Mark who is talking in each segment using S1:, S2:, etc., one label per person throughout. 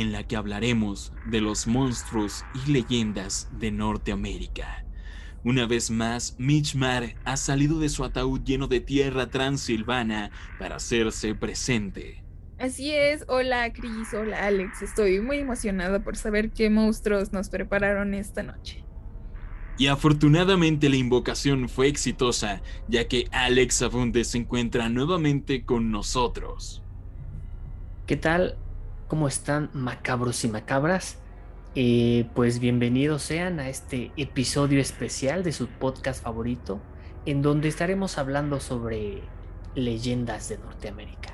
S1: en la que hablaremos de los monstruos y leyendas de Norteamérica. Una vez más, Mitchmar ha salido de su ataúd lleno de tierra transilvana para hacerse presente.
S2: Así es, hola Chris, hola Alex, estoy muy emocionada por saber qué monstruos nos prepararon esta noche.
S1: Y afortunadamente la invocación fue exitosa, ya que Alex Abunde se encuentra nuevamente con nosotros.
S3: ¿Qué tal? ¿Cómo están macabros y macabras? Eh, pues bienvenidos sean a este episodio especial de su podcast favorito, en donde estaremos hablando sobre leyendas de Norteamérica.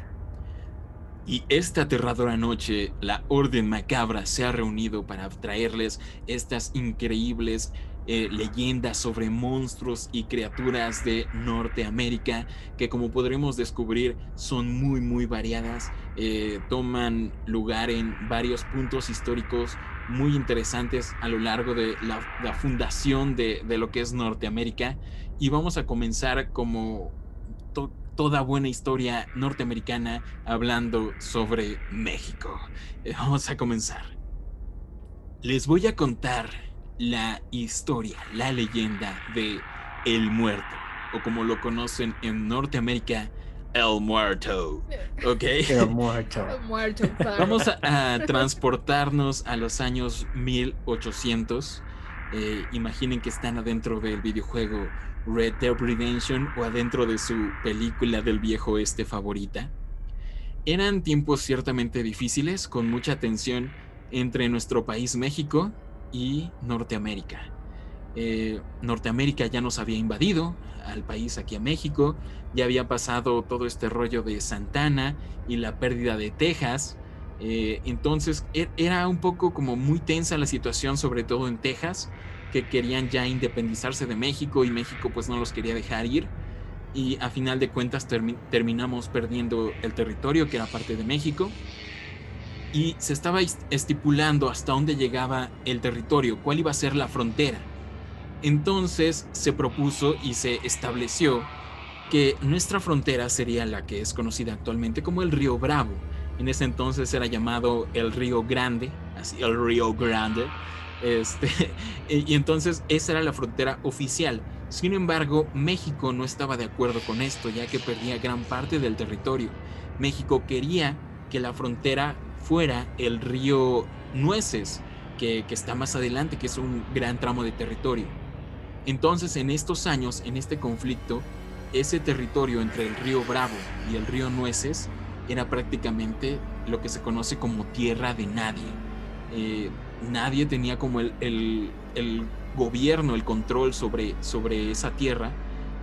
S1: Y esta aterradora noche, la Orden Macabra se ha reunido para traerles estas increíbles eh, leyendas sobre monstruos y criaturas de Norteamérica que como podremos descubrir son muy muy variadas, eh, toman lugar en varios puntos históricos muy interesantes a lo largo de la, fundación de, lo que es Norteamérica y vamos a comenzar como toda buena historia norteamericana hablando sobre México. Eh, vamos a comenzar. Les voy a contar la historia, la leyenda de El Muerto, o como lo conocen en Norteamérica, El Muerto. ¿Ok?
S3: El Muerto.
S1: Vamos a, transportarnos a los años 1800. Eh, imaginen que están adentro del videojuego Red Dead Redemption o adentro de su película del viejo oeste favorita. Eran tiempos ciertamente difíciles, con mucha tensión entre nuestro país México y Norteamérica. Eh, Norteamérica ya nos había invadido al país aquí a México, ya había pasado todo este rollo de Santana y la pérdida de Texas. Eh, entonces e-, era un poco como muy tensa la situación, sobre todo en Texas, que querían ya independizarse de México y México pues no los quería dejar ir. Y a final de cuentas terminamos perdiendo el territorio que era parte de México y se estaba estipulando hasta dónde llegaba el territorio, cuál iba a ser la frontera. Entonces se propuso y se estableció que nuestra frontera sería la que es conocida actualmente como el río Bravo. En ese entonces era llamado el río Grande, así el río Grande. Este, y entonces esa era la frontera oficial. Sin embargo, México no estaba de acuerdo con esto, ya que perdía gran parte del territorio. México quería que la frontera fuera el río Nueces, que, está más adelante, que es un gran tramo de territorio. Entonces, en estos años, en este conflicto, ese territorio entre el río Bravo y el río Nueces era prácticamente lo que se conoce como tierra de nadie. Eh, nadie tenía como el, el, gobierno, el control sobre, sobre esa tierra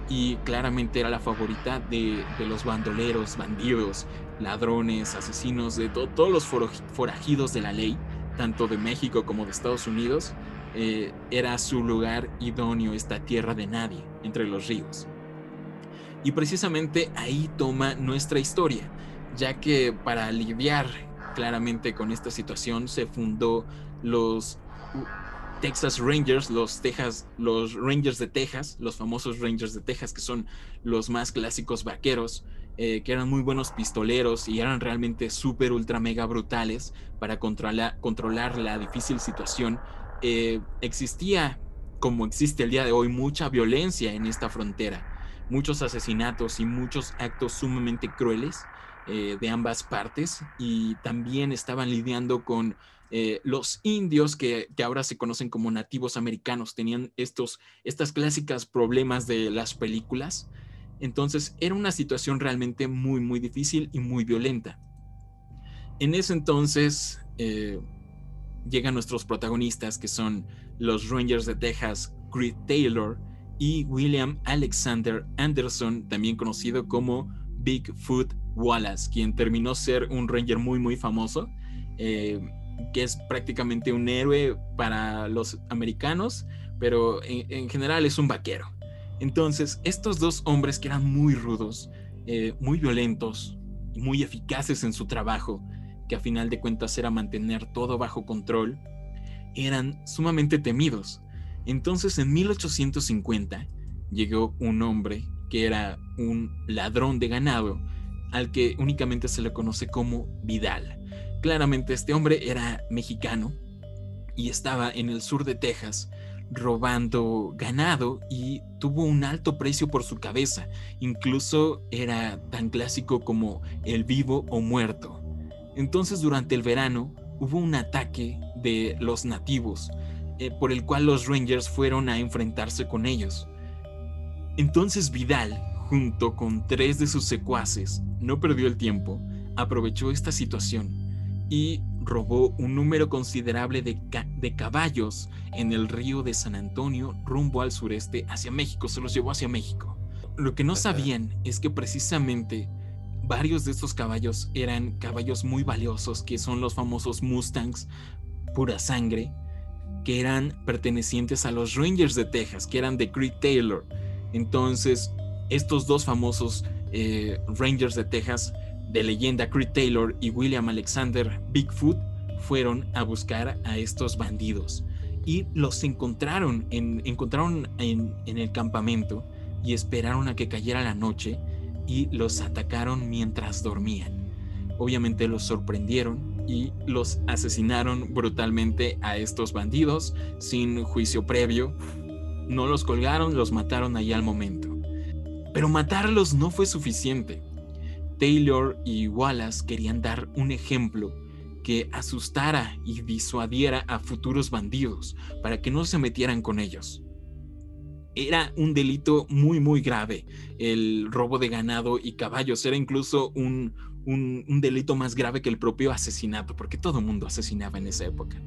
S1: y claramente era la favorita de, de los bandoleros, bandidos, ladrones, asesinos, de todos los forajidos de la ley, tanto de México como de Estados Unidos, eh, era su lugar idóneo, esta tierra de nadie, entre los ríos. Y precisamente ahí toma nuestra historia, ya que para lidiar claramente con esta situación se fundó los Texas Rangers, los Texas, los Rangers de Texas, los famosos Rangers de Texas, que son los más clásicos vaqueros, eh, que eran muy buenos pistoleros y eran realmente súper, ultra, mega brutales para controlar la difícil situación. Eh, existía, como existe el día de hoy, mucha violencia en esta frontera, muchos asesinatos y muchos actos sumamente crueles eh, de ambas partes y también estaban lidiando con los indios que, que, ahora se conocen como nativos americanos tenían estos estas clásicas problemas de las películas entonces era una situación realmente muy, muy difícil y muy violenta. En ese entonces eh, llegan nuestros protagonistas, que son los Rangers de Texas, Creed Taylor y William Alexander Anderson, también conocido como Bigfoot Wallace, quien terminó ser un Ranger muy, muy famoso. Eh, que es prácticamente un héroe para los americanos, pero en, general es un vaquero. Entonces, estos dos hombres que eran muy rudos, eh, muy violentos y muy eficaces en su trabajo, que a final de cuentas era mantener todo bajo control, eran sumamente temidos. Entonces, en 1850, llegó un hombre que era un ladrón de ganado, al que únicamente se le conoce como Vidal. Claramente este hombre era mexicano y estaba en el sur de Texas robando ganado y tuvo un alto precio por su cabeza. Incluso era tan clásico como el vivo o muerto. Entonces durante el verano hubo un ataque de los nativos eh, por el cual los Rangers fueron a enfrentarse con ellos. Entonces Vidal, junto con tres de sus secuaces, no perdió el tiempo, aprovechó esta situación y robó un número considerable de, de, caballos en el río de San Antonio rumbo al sureste hacia México, se los llevó hacia México. Lo que no sabían es que precisamente varios de estos caballos eran caballos muy valiosos, que son los famosos Mustangs pura sangre, que eran pertenecientes a los Rangers de Texas, que eran de Creed Taylor. Entonces, estos dos famosos eh, Rangers de Texas de leyenda Creed Taylor y William Alexander Bigfoot fueron a buscar a estos bandidos y los encontraron en, encontraron en, en el campamento y esperaron a que cayera la noche y los atacaron mientras dormían. Obviamente los sorprendieron y los asesinaron brutalmente a estos bandidos sin juicio previo. No los colgaron, los mataron ahí al momento. Pero matarlos no fue suficiente. Taylor y Wallace querían dar un ejemplo que asustara y disuadiera a futuros bandidos para que no se metieran con ellos. Era un delito muy muy grave el robo de ganado y caballos, era incluso un, un, delito más grave que el propio asesinato, porque todo mundo asesinaba en esa época.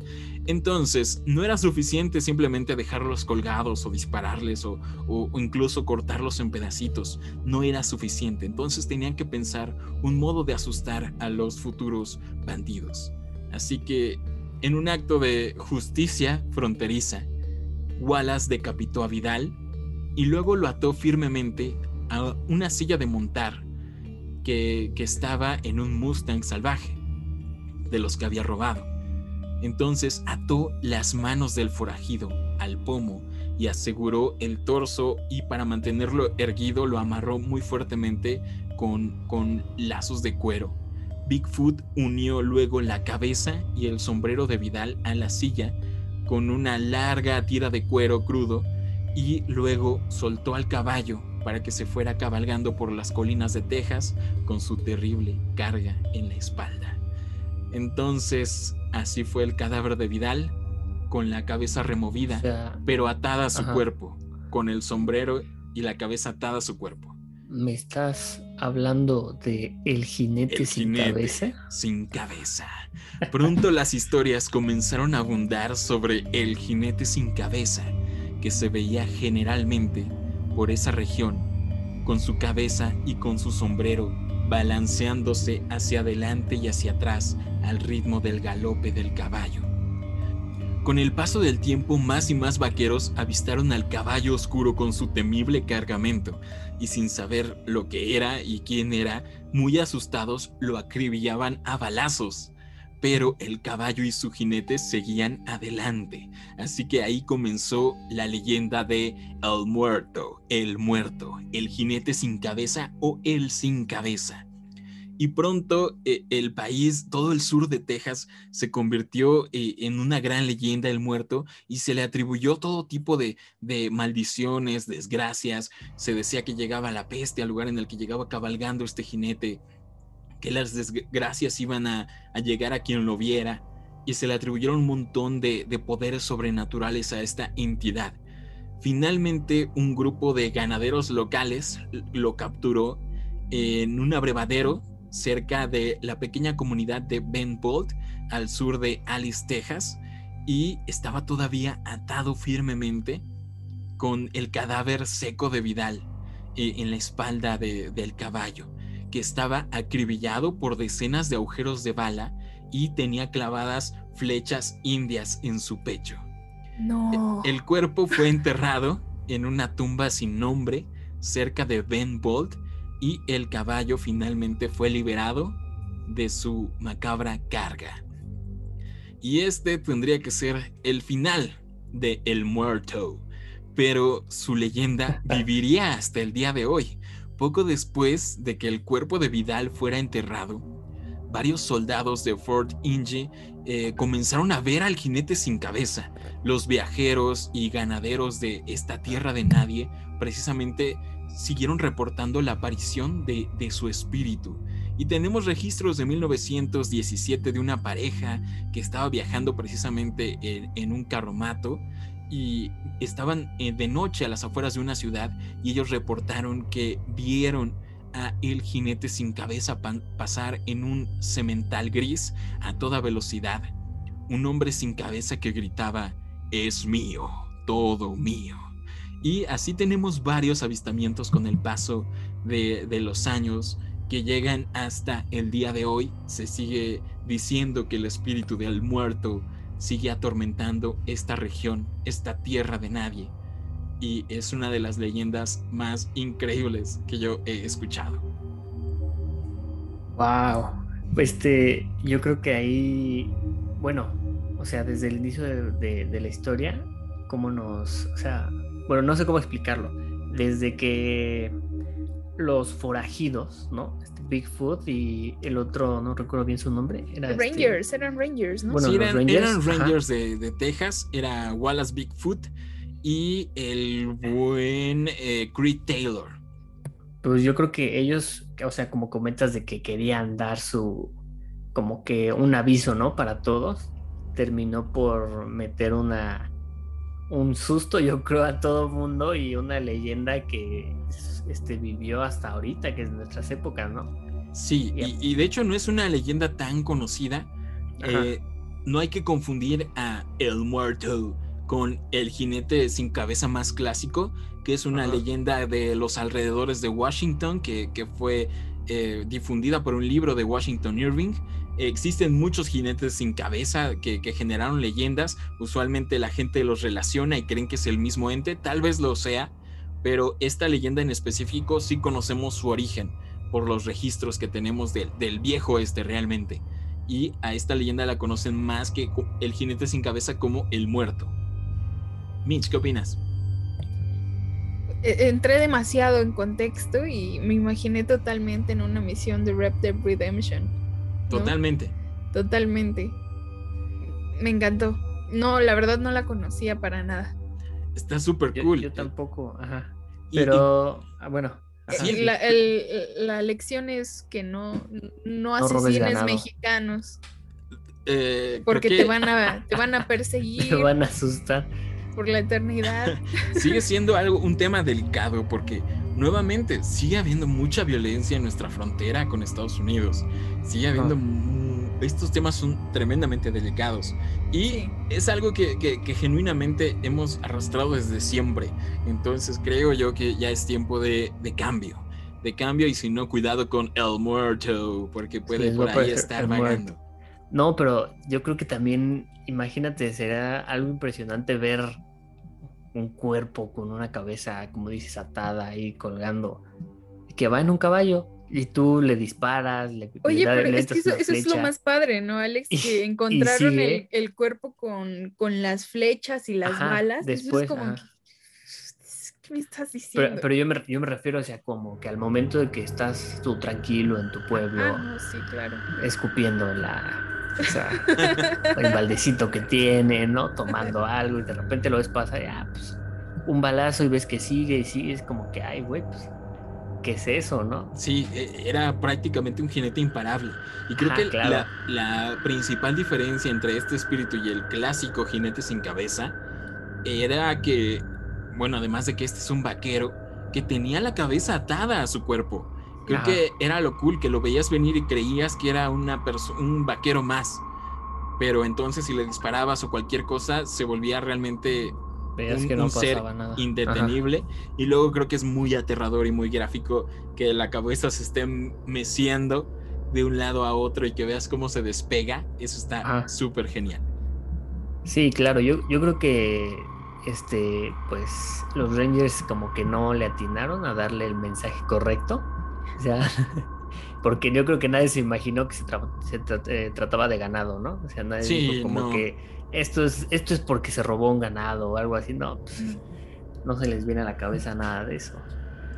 S1: Entonces, no era suficiente simplemente dejarlos colgados o dispararles o, o, incluso cortarlos en pedacitos, no era suficiente. Entonces tenían que pensar un modo de asustar a los futuros bandidos. Así que, en un acto de justicia fronteriza, Wallace decapitó a Vidal y luego lo ató firmemente a una silla de montar que, estaba en un Mustang salvaje, de los que había robado. Entonces ató las manos del forajido al pomo y aseguró el torso y para mantenerlo erguido lo amarró muy fuertemente con, con lazos de cuero. Bigfoot unió luego la cabeza y el sombrero de Vidal a la silla con una larga tira de cuero crudo y luego soltó al caballo para que se fuera cabalgando por las colinas de Texas con su terrible carga en la espalda. Entonces, así fue el cadáver de Vidal, con la cabeza removida, pero atada a su cuerpo, con el sombrero y la cabeza atada a su cuerpo.
S3: ¿Me estás hablando de el jinete sin cabeza?
S1: Sin cabeza. Pronto las historias comenzaron a abundar sobre el jinete sin cabeza, que se veía generalmente por esa región, con su cabeza y con su sombrero balanceándose hacia adelante y hacia atrás al ritmo del galope del caballo. Con el paso del tiempo, más y más vaqueros avistaron al caballo oscuro con su temible cargamento, y sin saber lo que era y quién era, muy asustados lo acribillaban a balazos pero el caballo y su jinete seguían adelante. Así que ahí comenzó la leyenda de El Muerto, el muerto, el jinete sin cabeza o el sin cabeza. Y pronto eh, el país, todo el sur de Texas, se convirtió eh, en una gran leyenda del muerto y se le atribuyó todo tipo de, de, maldiciones, desgracias. Se decía que llegaba la peste al lugar en el que llegaba cabalgando este jinete que las desgracias iban a, llegar a quien lo viera y se le atribuyeron un montón de, poderes sobrenaturales a esta entidad. Finalmente un grupo de ganaderos locales lo capturó en un abrevadero cerca de la pequeña comunidad de Ben Bolt, al sur de Alice, Texas, y estaba todavía atado firmemente con el cadáver seco de Vidal eh, en la espalda del caballo que estaba acribillado por decenas de agujeros de bala y tenía clavadas flechas indias en su pecho.
S2: No.
S1: El cuerpo fue enterrado en una tumba sin nombre cerca de Ben Bolt y el caballo finalmente fue liberado de su macabra carga. Y este tendría que ser el final de El Muerto, pero su leyenda viviría hasta el día de hoy. Poco después de que el cuerpo de Vidal fuera enterrado, varios soldados de Fort Inge eh, comenzaron a ver al jinete sin cabeza. Los viajeros y ganaderos de esta tierra de nadie precisamente siguieron reportando la aparición de, su espíritu. Y tenemos registros de 1917 de una pareja que estaba viajando precisamente en, en un carromato y estaban eh, de noche a las afueras de una ciudad y ellos reportaron que vieron a el jinete sin cabeza pasar en un cemental gris a toda velocidad. Un hombre sin cabeza que gritaba, es mío, todo mío. Y así tenemos varios avistamientos con el paso de, de los años que llegan hasta el día de hoy. Se sigue diciendo que el espíritu del muerto sigue atormentando esta región, esta tierra de nadie. Y es una de las leyendas más increíbles que yo he escuchado.
S3: Wow. Este, yo creo que ahí, bueno, o sea, desde el inicio de, de- la historia, cómo nos, o sea, bueno, no sé cómo explicarlo. Desde que los forajidos, ¿no? Bigfoot y el otro, no recuerdo bien su nombre, era este-
S2: Rangers, eran Rangers, ¿no?
S3: Bueno,
S1: Sí, eran
S3: Rangers,
S1: eran
S3: ajá.
S1: Rangers de, de Texas, era Wallace Bigfoot y el buen eh, Creed Taylor.
S3: Pues yo creo que ellos, o sea, como comentas de que querían dar su, como que un aviso, ¿no? Para todos, terminó por meter una, un susto, yo creo, a todo mundo y una leyenda que este, vivió hasta ahorita, que es nuestras épocas, ¿no?
S1: Sí, y, y de hecho no es una leyenda tan conocida. Eh, no hay que confundir a El Muerto con el jinete sin cabeza más clásico, que es una
S3: Ajá.
S1: leyenda de los alrededores de Washington que, que fue eh, difundida por un libro de Washington Irving. Existen muchos jinetes sin cabeza que, que generaron leyendas. Usualmente la gente los relaciona y creen que es el mismo ente. Tal vez lo sea, pero esta leyenda en específico sí conocemos su origen por los registros que tenemos del, del viejo este realmente. Y a esta leyenda la conocen más que el jinete sin cabeza como el muerto. Mitch, ¿qué opinas?
S2: E- Entré demasiado en contexto y me imaginé totalmente en una misión de Red Dead Redemption. ¿no?
S1: Totalmente.
S2: Totalmente. Me encantó. No, la verdad no la conocía para nada.
S1: Está súper
S3: Yo,
S1: cool.
S3: yo tampoco, ajá.
S1: Y-
S3: Pero, ah, bueno.
S2: Eh, La, el- la lección es que no, no
S3: No
S2: asesines mexicanos
S1: eh,
S2: porque
S1: que
S2: te van a te van a perseguir
S3: Te van a asustar.
S2: por la eternidad.
S1: sigue siendo algo, un tema delicado porque nuevamente sigue habiendo mucha violencia en nuestra frontera con Estados Unidos. Sigue habiendo...
S3: Ah.
S1: Estos temas son tremendamente delicados. Y
S2: Sí.
S1: es algo que, que- que genuinamente hemos arrastrado desde siempre. Entonces creo yo que ya es tiempo de, de cambio. De cambio y si no, cuidado con el muerto, porque puede por ahí estar vagando.
S3: No, pero yo creo que también, imagínate, será algo impresionante ver un cuerpo con una cabeza, como dices, atada ahí colgando, que va en un caballo y tú le disparas, le,
S2: Oye, pero
S3: le
S2: es que eso, es lo más padre, ¿no, Alex? Que
S3: y
S2: encontraron el, el cuerpo con, con las flechas y las
S3: Ajá,
S2: balas. Eso
S3: después,
S2: es como
S3: ajá.
S2: que, ¿Qué me estás diciendo?
S3: Pero, pero yo, me, yo me refiero, o sea, como que al momento de que estás tú tranquilo en tu pueblo,
S2: Ah, no, sí, claro.
S3: escupiendo la, o sea, el baldecito que tiene, ¿no? Tomando algo y de repente lo ves pasar, ya, pues, un balazo y ves que sigue y sigue, es como que, ay, güey, pues, ¿qué es eso, no?
S1: Sí, e- era prácticamente un jinete imparable. Y creo
S3: Ajá,
S1: que
S3: claro.
S1: la, la principal diferencia entre este espíritu y el clásico jinete sin cabeza era que, bueno, además de que este es un vaquero, que tenía la cabeza atada a su cuerpo. Creo
S3: Ajá.
S1: que era lo cool, que lo veías venir y creías que era una un vaquero más. Pero entonces si le disparabas o cualquier cosa, se volvía realmente
S3: Veías
S1: un,
S3: que no
S1: un ser
S3: nada. Ajá.
S1: indetenible. Y luego creo que es muy aterrador y muy gráfico que la cabeza se esté meciendo de un lado a otro y que veas cómo se despega, eso está súper genial.
S3: Sí, claro, yo, yo creo que este, pues los Rangers como que no le atinaron a darle el mensaje correcto. O sea, porque yo creo que nadie se imaginó que se, tra- se tra- eh, trataba de ganado, ¿no? O sea, nadie
S1: Sí,
S3: dijo como
S1: no.
S3: que esto es, esto es porque se robó un ganado o algo así. No, pues, no se les viene a la cabeza nada de eso.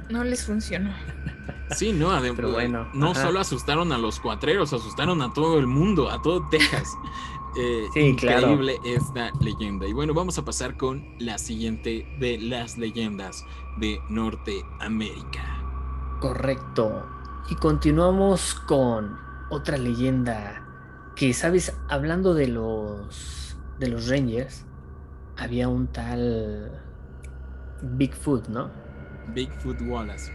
S2: No les funcionó.
S1: Sí, no, además,
S3: Pero bueno,
S1: no
S3: ajá.
S1: solo asustaron a los cuatreros, asustaron a todo el mundo, a todo Texas. Eh,
S3: Sí, claro.
S1: increíble esta leyenda. Y bueno, vamos a pasar con la siguiente de las leyendas de Norteamérica.
S3: Correcto. Y continuamos con otra leyenda que, sabes, hablando de los de los Rangers, había un tal Bigfoot, ¿no?
S1: Bigfoot Wallace.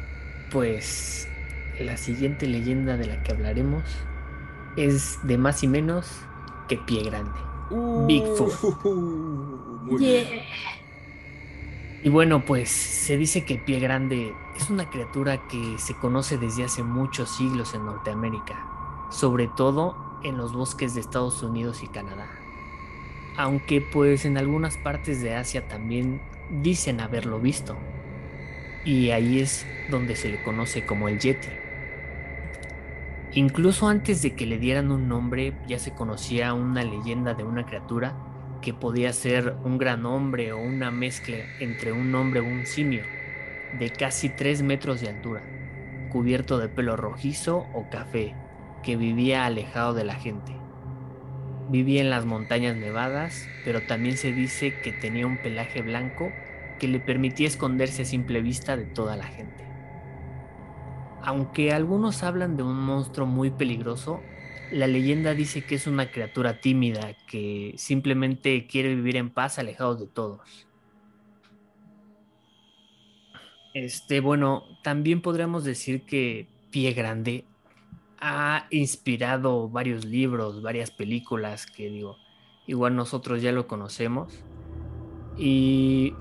S3: Pues la siguiente leyenda de la que hablaremos es de más y menos que Pie Grande. Bigfoot.
S1: Bien.
S2: Yeah.
S3: Y bueno, pues se dice que Pie Grande es una criatura que se conoce desde hace muchos siglos en Norteamérica, sobre todo en los bosques de Estados Unidos y Canadá. Aunque pues en algunas partes de Asia también dicen haberlo visto. Y ahí es donde se le conoce como el Yeti. Incluso antes de que le dieran un nombre ya se conocía una leyenda de una criatura que podía ser un gran hombre o una mezcla entre un hombre o un simio, de casi 3 metros de altura, cubierto de pelo rojizo o café, que vivía alejado de la gente. Vivía en las montañas nevadas, pero también se dice que tenía un pelaje blanco que le permitía esconderse a simple vista de toda la gente. Aunque algunos hablan de un monstruo muy peligroso, la leyenda dice que es una criatura tímida que simplemente quiere vivir en paz alejado de todos. Este, bueno, también podríamos decir que Pie Grande ha inspirado varios libros, varias películas que digo, igual nosotros ya lo conocemos. Y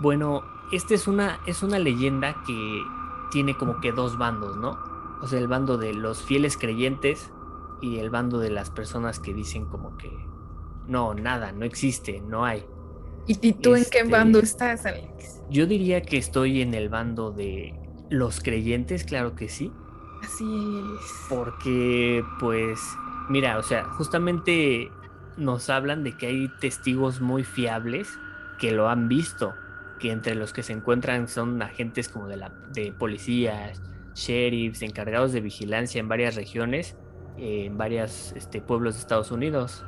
S3: bueno, esta es una, es una leyenda que tiene como que dos bandos, ¿no? O sea, el bando de los fieles creyentes y el bando de las personas que dicen como que no, nada, no existe, no hay.
S2: ¿Y, tú en qué
S3: Este-
S2: bando estás, Alex?
S3: Yo diría que estoy en el bando de los creyentes, claro que sí,
S2: Así es.
S3: porque pues mira, o sea, justamente nos hablan de que hay testigos muy fiables que lo han visto, que entre los que se encuentran son agentes como de la de policías, sheriffs, encargados de vigilancia en varias regiones, en varios este, pueblos de Estados Unidos.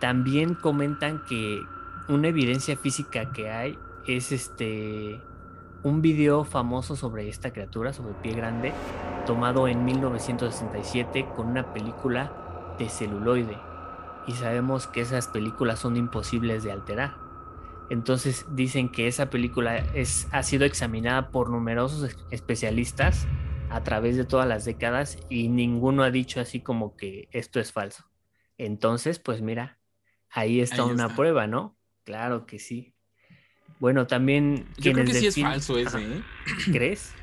S3: También comentan que una evidencia física que hay es este un video famoso sobre esta criatura, sobre pie grande, tomado en 1967 con una película de celuloide. Y sabemos que esas películas son imposibles de alterar. Entonces dicen que esa película es, ha sido examinada por numerosos es- especialistas a través de todas las décadas y ninguno ha dicho así como que esto es falso. Entonces, pues mira, ahí está
S1: Ahí
S3: una
S1: está.
S3: prueba, ¿no? Claro que sí. Bueno, también
S1: Yo creo que sí es falso ese. ¿eh?
S3: ¿Crees?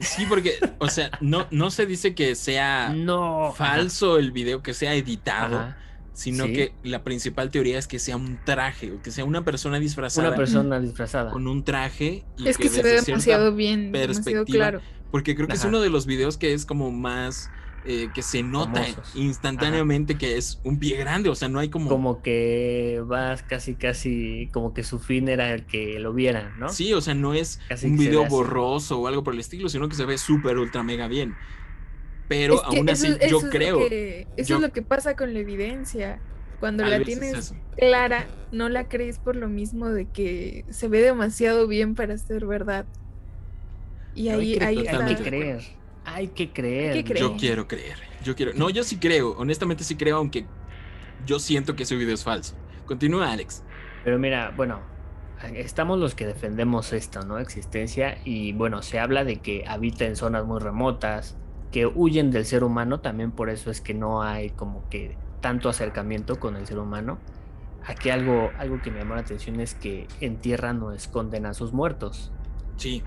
S1: Sí, porque, o sea, no, no se dice que sea
S3: No. ajá.
S1: falso el video, que sea editado,
S3: Ajá.
S1: sino
S3: Sí.
S1: que la principal teoría es que sea un traje, o que sea una persona disfrazada
S3: Una persona disfrazada.
S1: con un traje. Y
S2: Es que se ve demasiado bien, demasiado
S1: perspectiva,
S2: claro.
S1: Porque creo que es uno de los videos que es como más. Eh, que se nota
S3: Famosos.
S1: instantáneamente que es un pie grande, o sea, no hay como.
S3: Como que vas casi, casi, como que su fin era el que lo vieran, ¿no?
S1: Sí, o sea, no es
S3: Casi
S1: un video
S3: así.
S1: borroso o algo por el estilo, sino que se ve súper ultra mega bien. Pero
S2: Es que
S1: aún así,
S2: eso
S1: yo creo.
S2: que- eso
S1: yo-
S2: es lo que pasa con la evidencia. Cuando la
S1: es
S2: tienes clara, no la crees por lo mismo de que se ve demasiado bien para ser verdad. Y ahí,
S3: hay que,
S2: ahí está.
S3: creer. Hay que creer.
S2: Hay que
S1: Yo quiero creer. Yo quiero. No, yo sí creo. Honestamente sí creo, aunque yo siento que ese video es falso. Continúa, Alex.
S3: Pero mira, bueno, estamos los que defendemos esta ¿no? existencia y bueno, se habla de que habita en zonas muy remotas, que huyen del ser humano, también por eso es que no hay como que tanto acercamiento con el ser humano. Aquí algo, algo que me llamó la atención es que entierran o esconden a sus muertos.
S1: Sí.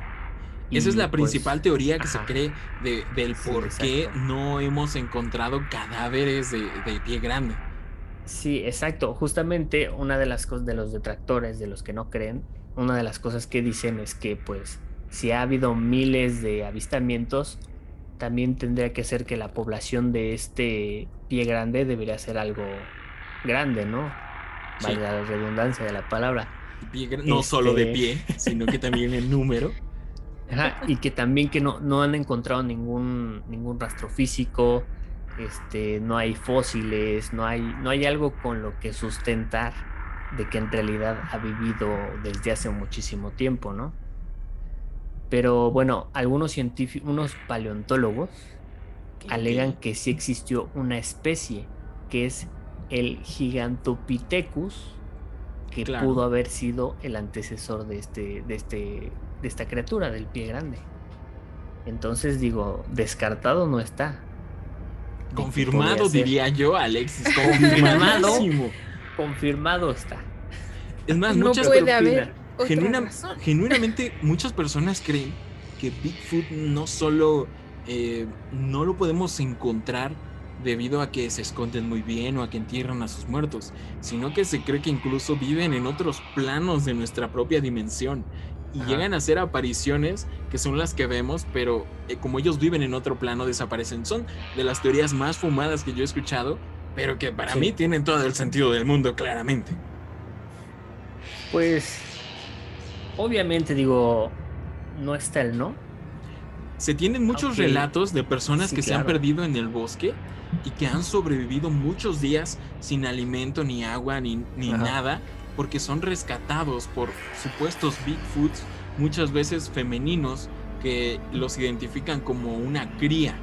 S1: Esa es la
S3: pues,
S1: principal teoría que se cree de- del
S3: Sí,
S1: por qué
S3: exacto.
S1: no hemos encontrado cadáveres de, de pie grande.
S3: Sí, exacto. Justamente una de las cosas de los detractores, de los que no creen, una de las cosas que dicen es que pues si ha habido miles de avistamientos, también tendría que ser que la población de este pie grande debería ser algo grande, ¿no?
S1: Sí.
S3: Valga la redundancia de la palabra.
S1: Pie no solo de
S3: Este-
S1: pie, sino que también en número.
S3: Ajá, y que también que no, no han encontrado ningún, ningún rastro físico, este, no hay fósiles, no hay, no hay algo con lo que sustentar de que en realidad ha vivido desde hace muchísimo tiempo, ¿no? Pero bueno, algunos científicos, unos paleontólogos alegan que sí existió una especie, que es el Gigantopithecus, que
S1: Claro.
S3: pudo haber sido el antecesor de este, de este, de esta criatura, del pie grande. Entonces digo, descartado no está.
S1: Confirmado, diría yo, Alexis.
S3: Confirmado. Confirmado está.
S1: Es más,
S2: No
S1: muchas
S2: puede haber otra
S1: Genuina-
S2: razón.
S1: genuinamente muchas personas creen que Bigfoot no solo eh, no lo podemos encontrar debido a que se esconden muy bien o a que entierran a sus muertos, sino que se cree que incluso viven en otros planos de nuestra propia dimensión y
S3: Ajá.
S1: llegan a hacer apariciones que son las que vemos, pero eh, como ellos viven en otro plano desaparecen. Son de las teorías más fumadas que yo he escuchado, pero que para
S3: Sí.
S1: mí tienen todo el sentido del mundo claramente.
S3: Pues, obviamente digo, no está el no.
S1: Se tienen muchos relatos de personas
S3: Sí,
S1: que se han perdido en el bosque y que han sobrevivido muchos días sin alimento, ni agua, ni, ni nada, porque son rescatados por supuestos Bigfoots, muchas veces femeninos, que los identifican como una cría.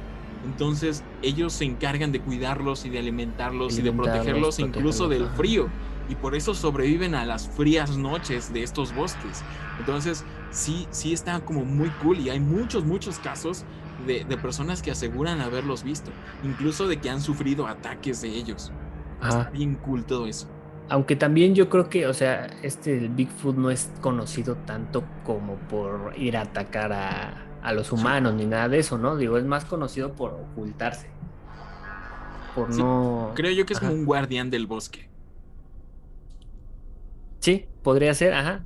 S1: Entonces ellos se encargan de cuidarlos y de alimentarlos y de protegerlos incluso del
S3: protegerlos,
S1: frío. Y por eso sobreviven a las frías noches de estos bosques. Entonces, sí, sí está como muy cool y hay muchos, muchos casos de, de personas que aseguran haberlos visto, incluso de que han sufrido ataques de ellos. Está bien cool todo eso.
S3: Aunque también yo creo que, o sea, este el Bigfoot no es conocido tanto como por ir a atacar a, a los humanos ni nada de eso, ¿no? Digo, es más conocido por ocultarse. Por
S1: Sí,
S3: no.
S1: Creo yo que es como un guardián del bosque.
S3: Sí, podría ser, ajá.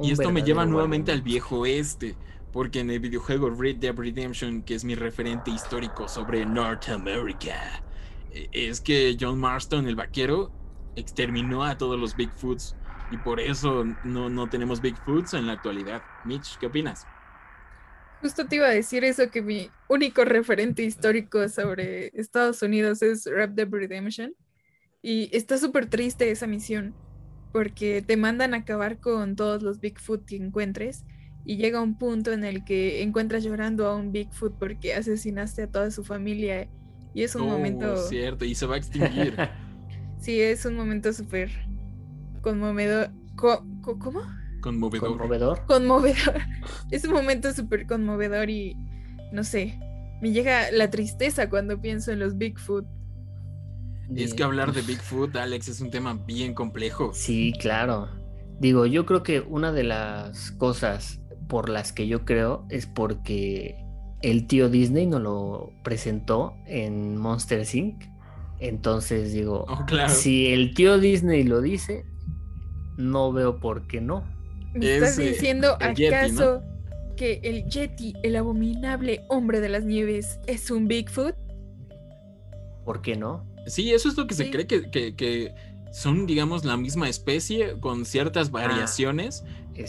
S1: Y esto me lleva nuevamente al viejo oeste, porque en el videojuego Red Dead Redemption, que es mi referente histórico sobre North America, eh, es que John Marston, el vaquero, exterminó a todos los Bigfoots y por eso no, no tenemos Bigfoots en la actualidad. Mitch, ¿qué opinas?
S2: Justo te iba a decir eso, que mi único referente histórico sobre Estados Unidos es Red Dead Redemption. Y está súper triste esa misión, porque te mandan a acabar con todos los Bigfoot que encuentres. Y llega un punto en el que encuentras llorando a un Bigfoot porque asesinaste a toda su familia. Y es un
S1: Oh,
S2: momento...
S1: cierto, y se va a extinguir.
S2: Sí, es un momento súper conmovedor. co- co- ¿Cómo?
S1: Conmovedor.
S3: Conmovedor.
S2: Conmovedor. Es un momento súper conmovedor y no sé, me llega la tristeza cuando pienso en los Bigfoot.
S1: Es que hablar de Bigfoot, Alex, es un tema bien complejo.
S3: Sí, claro. Digo, yo creo que una de las cosas por las que yo creo es porque el tío Disney nos lo presentó en Monster Inc. Entonces digo,
S1: Oh, claro.
S3: si el tío Disney lo dice, no veo por qué no.
S2: ¿Me
S1: Es,
S2: estás
S1: eh,
S2: diciendo
S1: el Yeti, ¿no?
S2: acaso que el Yeti, el abominable hombre de las nieves, es un Bigfoot?
S3: ¿Por qué no?
S1: Sí, eso es lo que se cree que, que- que son, digamos, la misma especie con ciertas variaciones,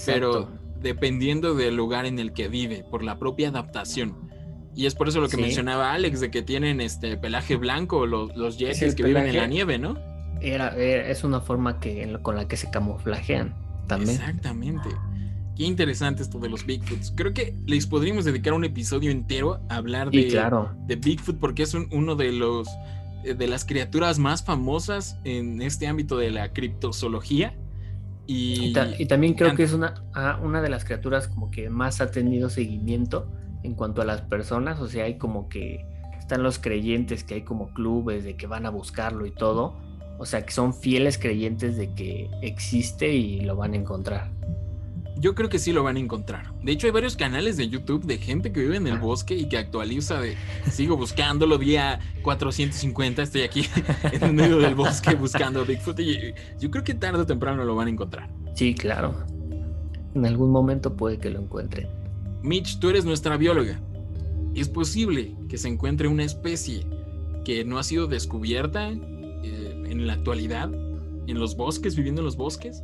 S1: pero dependiendo del lugar en el que vive, por la propia adaptación. Y es por eso lo que
S3: Sí.
S1: mencionaba Alex, de que tienen este pelaje blanco, los, los yetis que viven en la nieve, ¿no?
S3: Era, era- es una forma que, con la que se camuflajean también.
S1: Exactamente. Qué interesante esto de los Bigfoots. Creo que les podríamos dedicar un episodio entero a hablar de,
S3: claro,
S1: de Bigfoot porque es un- uno de los eh, de las criaturas más famosas en este ámbito de la criptozoología. Y,
S3: Y, ta- y también creo que es una, ah, una de las criaturas como que más ha tenido seguimiento en cuanto a las personas, o sea, hay como que están los creyentes, que hay como clubes de que van a buscarlo y todo, o sea, que son fieles creyentes de que existe y lo van a encontrar.
S1: Yo creo que sí lo van a encontrar. De hecho, hay varios canales de YouTube de gente que vive en el bosque y que actualiza de sigo buscándolo día 450, estoy aquí en el medio del bosque buscando Bigfoot y yo creo que tarde o temprano lo van a encontrar.
S3: Sí, claro. En algún momento puede que lo encuentren.
S1: Mitch, tú eres nuestra bióloga. ¿Es posible que se encuentre una especie que no ha sido descubierta eh, en la actualidad en los bosques, viviendo en los bosques?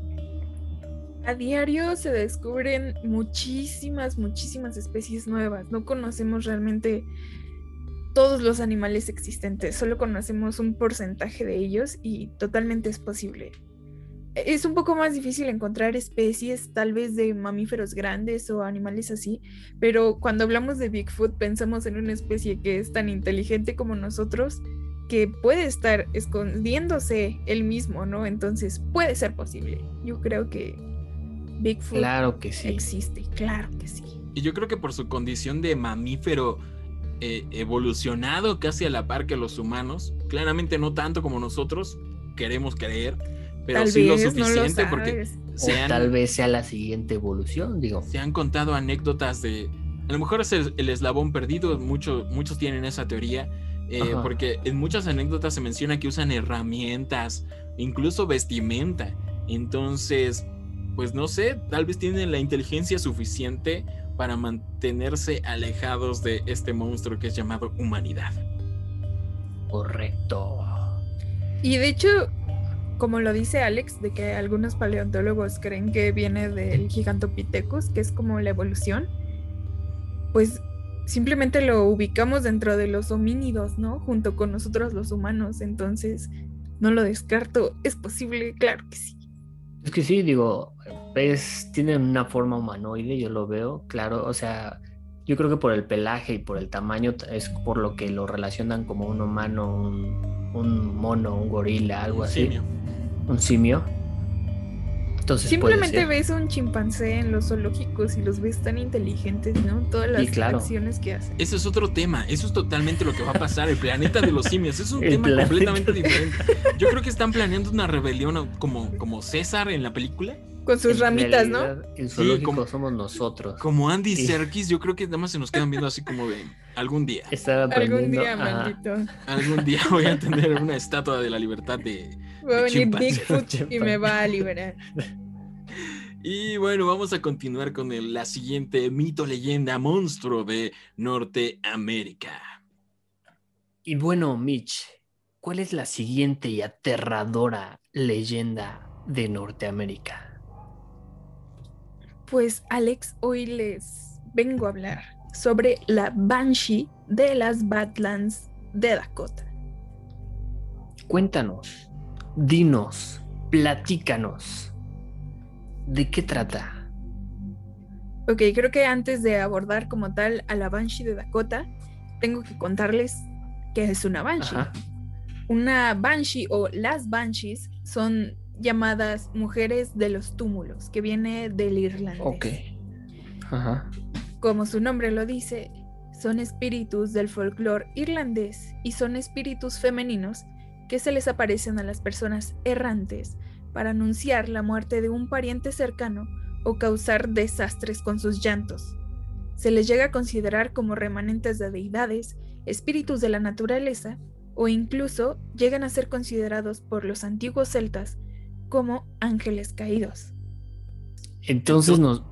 S2: A diario se descubren muchísimas, muchísimas especies nuevas. No conocemos realmente todos los animales existentes, solo conocemos un porcentaje de ellos y totalmente es posible. Es un poco más difícil encontrar especies tal vez de mamíferos grandes o animales así, pero cuando hablamos de Bigfoot pensamos en una especie que es tan inteligente como nosotros que puede estar escondiéndose él mismo, ¿no? Entonces puede ser posible. Yo creo que Bigfoot
S3: claro que sí.
S2: existe, claro que sí.
S1: Y yo creo que por su condición de mamífero eh, evolucionado casi a la par que los humanos, claramente no tanto como nosotros queremos creer, pero
S2: Tal
S1: sí lo
S2: vez, no lo
S1: suficiente porque se han,
S3: tal vez sea la siguiente evolución, digo.
S1: se han contado anécdotas de... A lo mejor es el, el eslabón perdido, mucho- muchos tienen esa teoría, eh, porque en muchas anécdotas se menciona que usan herramientas, incluso vestimenta. Entonces, pues no sé, tal vez tienen la inteligencia suficiente para mantenerse alejados de este monstruo que es llamado humanidad.
S3: Correcto.
S2: Y de hecho, como lo dice Alex, de que algunos paleontólogos creen que viene del Gigantopithecus, que es como la evolución, pues simplemente lo ubicamos dentro de los homínidos, ¿no? Junto con nosotros los humanos, entonces no lo descarto. ¿Es posible? Claro que sí.
S3: Es que sí, digo, es, tienen una forma humanoide, yo lo veo, claro, o sea, yo creo que por el pelaje y por el tamaño es por lo que lo relacionan como un humano, un, un mono, un gorila, algo así,
S1: Simio.
S3: un simio. Entonces
S2: Simplemente ves un chimpancé en los zoológicos y los ves tan inteligentes, ¿no? Todas las
S3: claro.
S2: acciones que hacen.
S1: Ese es otro tema, eso es totalmente lo que va a pasar, el planeta de los simios, es un
S3: El
S1: tema
S3: planeta
S1: completamente diferente. Yo creo que están planeando una rebelión como, como César en la película,
S2: Con sus
S3: En
S2: ramitas, ¿no?
S3: El zoológico
S1: como-
S3: somos nosotros.
S1: como Andy
S3: Sí.
S1: Serkis, yo creo que nada más se nos quedan viendo así como de algún día.
S3: Estaba
S2: Algún
S3: aprendiendo
S2: día,
S3: a-
S2: maldito.
S1: Algún día voy a tener una estatua de la libertad de...
S2: Va a venir. Bigfoot y me va a liberar.
S1: Y bueno, vamos a continuar con el- la siguiente mito, leyenda, monstruo de Norteamérica.
S3: Y bueno, Mitch, ¿cuál es la siguiente y aterradora leyenda de Norteamérica?
S2: Pues Alex, hoy les vengo a hablar sobre la Banshee de las Badlands de Dakota.
S3: Cuéntanos, dinos, platícanos. ¿De qué trata?
S2: Ok, creo que antes de abordar como tal a la Banshee de Dakota, tengo que contarles qué es una Banshee.
S3: Ajá.
S2: Una Banshee o las Banshees son llamadas mujeres de los túmulos, que viene del irlandés.
S3: Ok. Ajá.
S2: Como su nombre lo dice, son espíritus del folclore irlandés y son espíritus femeninos que se les aparecen a las personas errantes para anunciar la muerte de un pariente cercano o causar desastres con sus llantos. Se les llega a considerar como remanentes de deidades, espíritus de la naturaleza o incluso llegan a ser considerados por los antiguos celtas como ángeles caídos.
S3: Entonces nos,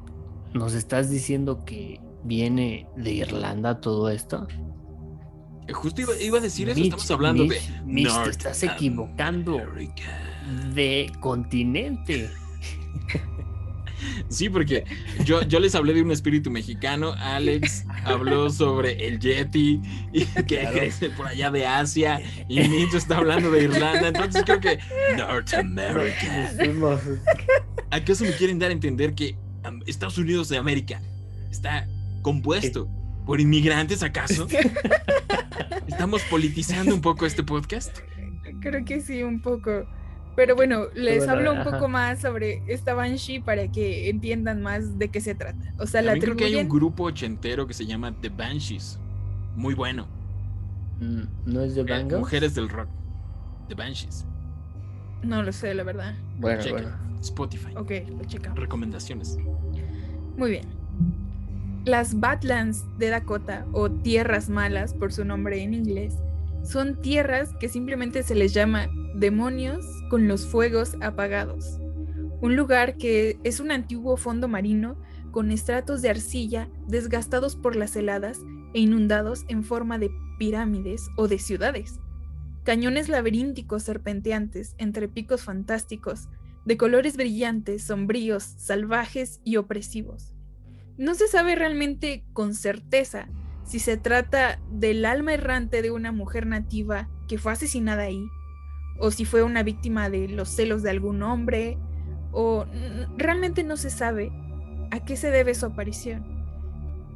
S3: nos estás diciendo que viene de Irlanda todo esto.
S1: Eh, Justo iba, iba a decir eso, estamos hablando
S3: Mitch,
S1: de...
S3: Mitch, te estás equivocando.
S1: America.
S3: De continente.
S1: Sí, porque yo, yo les hablé de un espíritu mexicano, Alex habló sobre el Yeti y que
S3: Claro.
S1: crece por allá de Asia y Mitch está hablando de Irlanda, entonces creo que North America. ¿Acaso me quieren dar a entender que am, Estados Unidos de América está compuesto por inmigrantes acaso? ¿Estamos politizando un poco este podcast?
S2: Creo que sí, un poco. Pero bueno, les
S3: Bueno,
S2: hablo un
S3: ajá.
S2: poco más sobre esta Banshee para que entiendan más de qué se trata. O sea, la
S1: creo que hay un grupo ochentero que se llama The Banshees. Muy bueno.
S3: Mm, ¿No es de
S1: Eh,
S3: Bangles?
S1: mujeres del rock. The Banshees.
S2: No lo sé, la verdad.
S3: Bueno, bueno.
S1: Spotify.
S2: Ok, lo checamos.
S1: Recomendaciones.
S2: Muy bien. Las Badlands de Dakota, o Tierras Malas por su nombre en inglés, son tierras que simplemente se les llama demonios con los fuegos apagados. Un lugar que es un antiguo fondo marino con estratos de arcilla desgastados por las heladas e inundados en forma de pirámides o de ciudades. Cañones laberínticos serpenteantes entre picos fantásticos, de colores brillantes, sombríos, salvajes y opresivos. No se sabe realmente con certeza si se trata del alma errante de una mujer nativa que fue asesinada ahí, o si fue una víctima de los celos de algún hombre, o realmente no se sabe a qué se debe su aparición.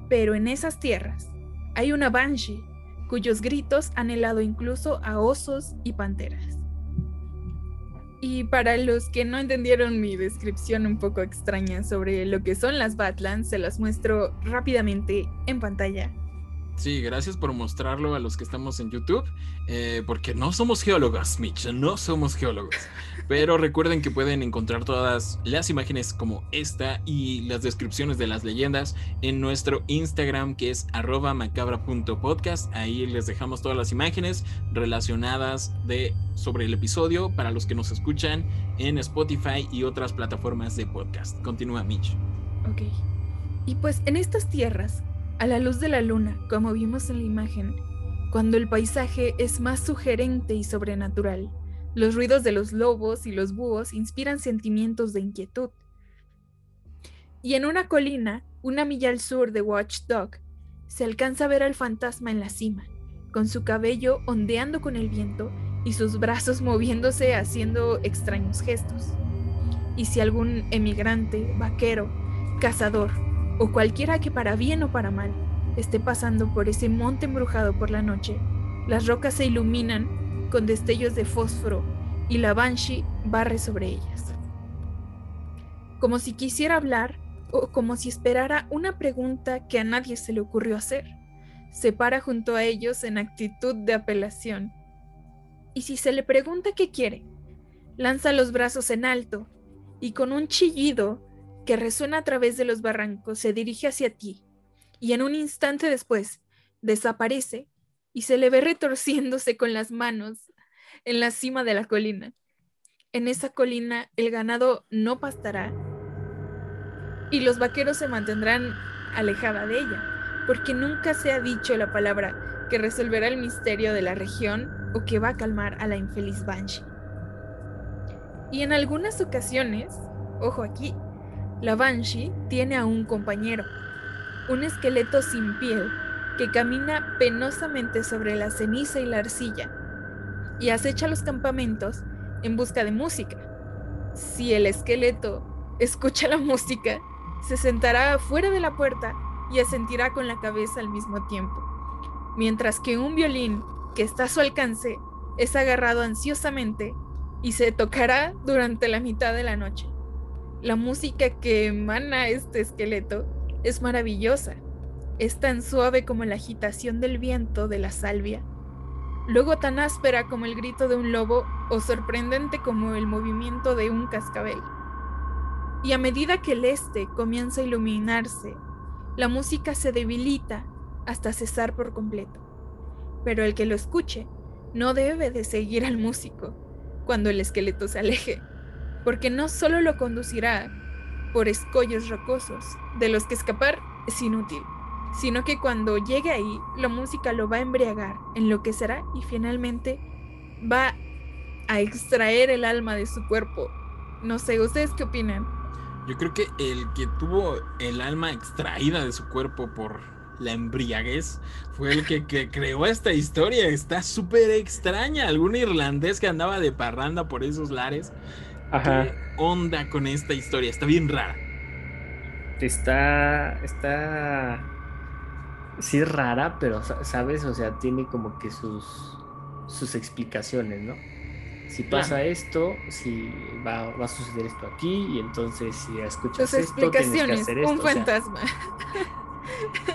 S2: Pero en esas tierras hay una Banshee cuyos gritos han helado incluso a osos y panteras. Y para los que no entendieron mi descripción un poco extraña sobre lo que son las Badlands, se las muestro rápidamente en pantalla.
S1: Sí, gracias por mostrarlo a los que estamos en YouTube, eh, porque no somos geólogos, Mitch, no somos geólogos. Pero recuerden que pueden encontrar todas las imágenes como esta y las descripciones de las leyendas en nuestro Instagram que es arroba macabra.podcast. Ahí les dejamos todas las imágenes relacionadas de, sobre el episodio para los que nos escuchan en Spotify y otras plataformas de podcast. Continúa, Mitch.
S2: Ok. Y pues en estas tierras a la luz de la luna, como vimos en la imagen, cuando el paisaje es más sugerente y sobrenatural, los ruidos de los lobos y los búhos inspiran sentimientos de inquietud. Y en una colina, una milla al sur de Watchdog, se alcanza a ver al fantasma en la cima, con su cabello ondeando con el viento y sus brazos moviéndose haciendo extraños gestos. Y si algún emigrante, vaquero, cazador o cualquiera que para bien o para mal esté pasando por ese monte embrujado por la noche, las rocas se iluminan con destellos de fósforo y la Banshee barre sobre ellas. Como si quisiera hablar o como si esperara una pregunta que a nadie se le ocurrió hacer. Se para junto a ellos en actitud de apelación. Y si se le pregunta qué quiere, lanza los brazos en alto y con un chillido que resuena a través de los barrancos se dirige hacia ti y en un instante después desaparece y se le ve retorciéndose con las manos en la cima de la colina. En esa colina el ganado no pastará y los vaqueros se mantendrán alejada de ella, porque nunca se ha dicho la palabra que resolverá el misterio de la región o que va a calmar a la infeliz Banshee. Y en algunas ocasiones, ojo aquí, la Banshee tiene a un compañero, un esqueleto sin piel que camina penosamente sobre la ceniza y la arcilla y acecha los campamentos en busca de música. Si el esqueleto escucha la música, se sentará fuera de la puerta y asentirá con la cabeza al mismo tiempo, mientras que un violín que está a su alcance es agarrado ansiosamente y se tocará durante la mitad de la noche. La música que emana este esqueleto es maravillosa. Es tan suave como la agitación del viento de la salvia, luego tan áspera como el grito de un lobo o sorprendente como el movimiento de un cascabel. Y a medida que el este comienza a iluminarse, la música se debilita hasta cesar por completo. Pero el que lo escuche no debe de seguir al músico cuando el esqueleto se aleje porque no solo lo conducirá por escollos rocosos, de los que escapar es inútil, sino que cuando llegue ahí, la música lo va a embriagar, enloquecerá y finalmente va a extraer el alma de su cuerpo. No sé, ¿ustedes qué opinan?
S1: Yo creo que el que tuvo el alma extraída de su cuerpo por la embriaguez fue el que, creó esta historia. Está súper extraña. Algún irlandés que andaba de parranda por esos lares ¿Qué onda con esta historia? Está bien rara.
S3: Está. Está. Sí, rara, pero, ¿sabes? O sea, tiene como que sus. sus explicaciones, ¿no? Si pasa esto, si va, a suceder esto aquí, y entonces si escuchas sus esto, explicaciones, que hacer esto.
S2: Un fantasma.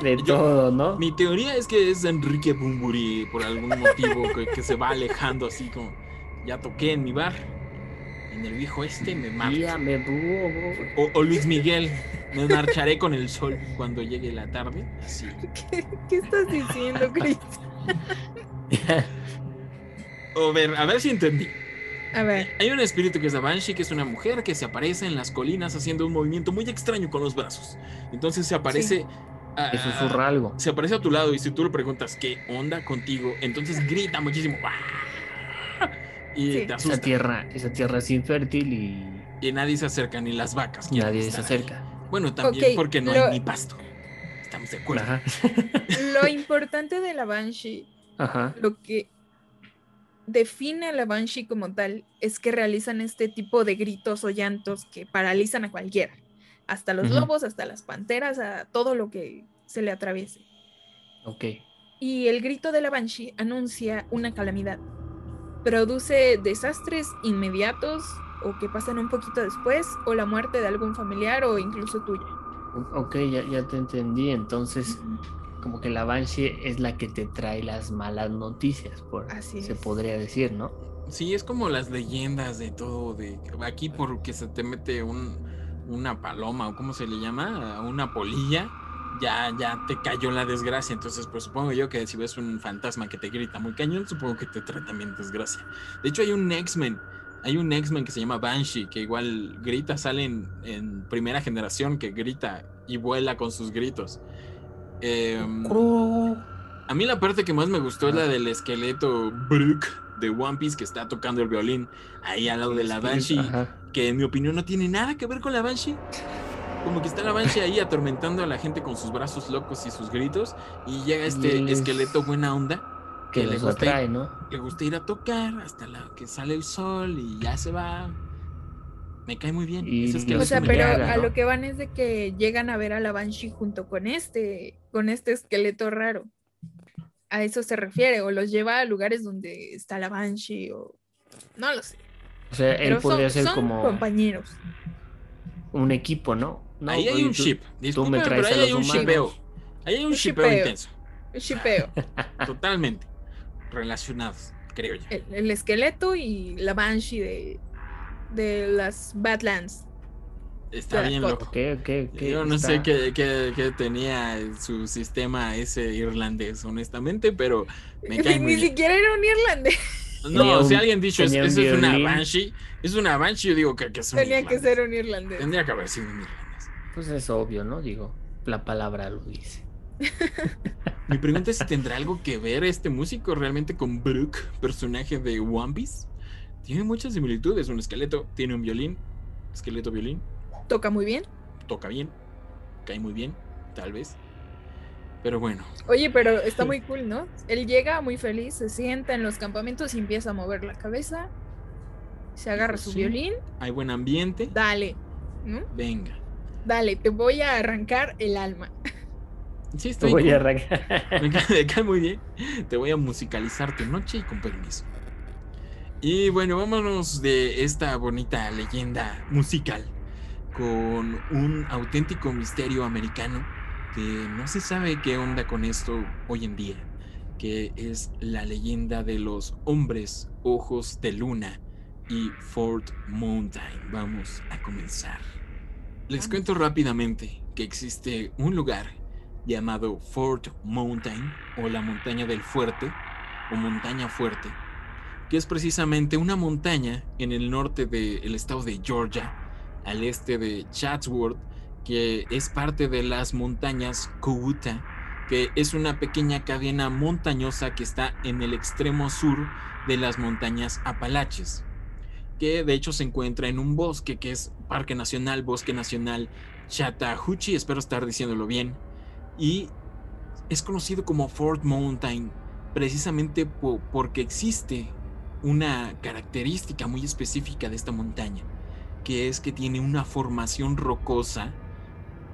S3: de todo, ¿no?
S1: Mi teoría es que es Enrique Bumburi por algún motivo que, que se va alejando así como ya toqué en mi bar en el viejo este me mata.
S3: me
S1: o, o, Luis Miguel. Me marcharé con el sol cuando llegue la tarde. Así.
S2: ¿Qué, qué estás diciendo, Chris?
S1: A ver, a ver si entendí.
S2: A ver,
S1: Hay un espíritu que es la Banshee, que es una mujer que se aparece en las colinas haciendo un movimiento muy extraño con los brazos. Entonces se aparece. a-
S3: Que susurra algo.
S1: se aparece a tu lado y si tú le preguntas qué onda contigo, entonces grita muchísimo. Y
S2: Sí.
S1: te
S3: Esa tierra, esa tierra es infértil y
S1: Y nadie se acerca, ni las vacas.
S3: nadie se acerca.
S1: ahí. Bueno, también porque no
S2: lo-
S1: hay ni pasto. Estamos de acuerdo.
S3: Ajá.
S2: lo importante de la Banshee,
S3: Ajá.
S2: lo que define a la Banshee como tal, es que realizan este tipo de gritos o llantos que paralizan a cualquiera. Hasta los lobos, hasta las panteras, a todo lo que se le atraviese.
S3: Ok.
S2: Y el grito de la Banshee anuncia una calamidad. Produce desastres inmediatos o que pasan un poquito después, o la muerte de algún familiar o incluso tuya.
S3: Ok, ya, ya te entendí. Entonces, como que la Banshee es la que te trae las malas noticias, por
S2: Así
S3: se
S2: es.
S3: podría decir, ¿no?
S1: Sí, es como las leyendas de todo, de aquí porque se te mete un, una paloma o cómo se le llama, una polilla, ya, ya te cayó la desgracia. Entonces, pues supongo yo que si ves un fantasma que te grita muy cañón, supongo que te trae también desgracia. De hecho, hay un X-Men, hay un X-Men que se llama Banshee, que igual grita, sale en, en primera generación, que grita y vuela con sus gritos. Em, a mí la parte que más me gustó es la del esqueleto Brook de One Piece que está tocando el violín ahí al lado de la Banshee, que en mi opinión no tiene nada que ver con la Banshee. Como que está la Banshee ahí atormentando a la gente con sus brazos locos y sus gritos y llega este
S3: Y es-
S1: esqueleto buena onda
S3: Que
S1: que le gusta, ir,
S3: atrae, ¿no?
S1: le gusta ir a tocar hasta la que sale el sol y ya se va. Me cae muy bien.
S3: Y
S2: O sea, pero
S3: caga,
S2: a
S3: ¿no?
S2: lo que van es de que llegan a ver a la Banshee junto con este, con este esqueleto raro. A eso se refiere, o los lleva a lugares donde está la Banshee, o no lo sé.
S3: O sea, él
S2: Pero
S3: podría
S2: son,
S3: ser
S2: son
S3: como
S2: compañeros.
S3: un equipo, ¿no? No,
S1: ahí hay un
S3: tú-
S1: ship. Disculpen,
S3: traes
S1: pero
S3: a
S1: ahí hay un
S3: humanos.
S1: shipeo. Ahí hay un
S2: Un
S1: shipeo
S2: shipeo.
S1: intenso.
S2: Shipeo.
S1: Totalmente relacionados, creo yo.
S2: El, el esqueleto y la Banshee de, de las Badlands.
S1: Está bien loco.
S3: Ok, ok, ok.
S1: Yo no
S3: está-
S1: sé qué, qué- qué tenía su sistema ese irlandés, honestamente, pero me cae muy
S2: Ni
S1: bien.
S2: siquiera era un irlandés.
S1: No,
S3: Tenía
S1: si
S3: un-
S1: alguien dicho,
S3: un
S1: eso es una banshee, es una banshee, yo digo que, que es un
S2: Tenía que ser un irlandés.
S1: Tendría que haber sido un irlandés.
S3: Pues es obvio, ¿no? Digo, la palabra lo dice.
S1: Mi pregunta es si tendrá algo que ver este músico realmente con Brook, personaje de One Piece. Tiene muchas similitudes, un esqueleto, tiene un violín, esqueleto violín,
S2: Toca muy bien.
S1: toca bien, cae muy bien, tal vez. Pero bueno,
S2: Oye, pero está muy cool, ¿no? Él llega muy feliz, se sienta en los campamentos y empieza a mover la cabeza. Se agarra
S1: Pues
S2: su
S1: sí.
S2: violín.
S1: hay buen ambiente,
S2: Dale, ¿no?
S1: venga.
S2: Dale, te voy a arrancar el alma.
S1: Sí,
S3: Te
S1: estoy
S3: voy a arrancar.
S1: Me cae, me cae muy bien. Te voy a musicalizar tu noche y con permiso. Y bueno, vámonos de esta bonita leyenda musical con un auténtico misterio americano que no se sabe qué onda con esto hoy en día, que es la leyenda de los hombres ojos de luna y Fort Mountain. Vamos a comenzar. Les cuento rápidamente que existe un lugar llamado Fort Mountain o la montaña del fuerte o montaña fuerte, que es precisamente una montaña en el norte del estado de Georgia, al este de Chatsworth, que es parte de las montañas Coweta, que es una pequeña cadena montañosa que está en el extremo sur de las montañas Apalaches, que de hecho se encuentra en un bosque que es Parque Nacional, Bosque Nacional Chattahoochee, espero estar diciéndolo bien, y es conocido como Fort Mountain precisamente po- porque existe una característica muy específica de esta montaña, que es que tiene una formación rocosa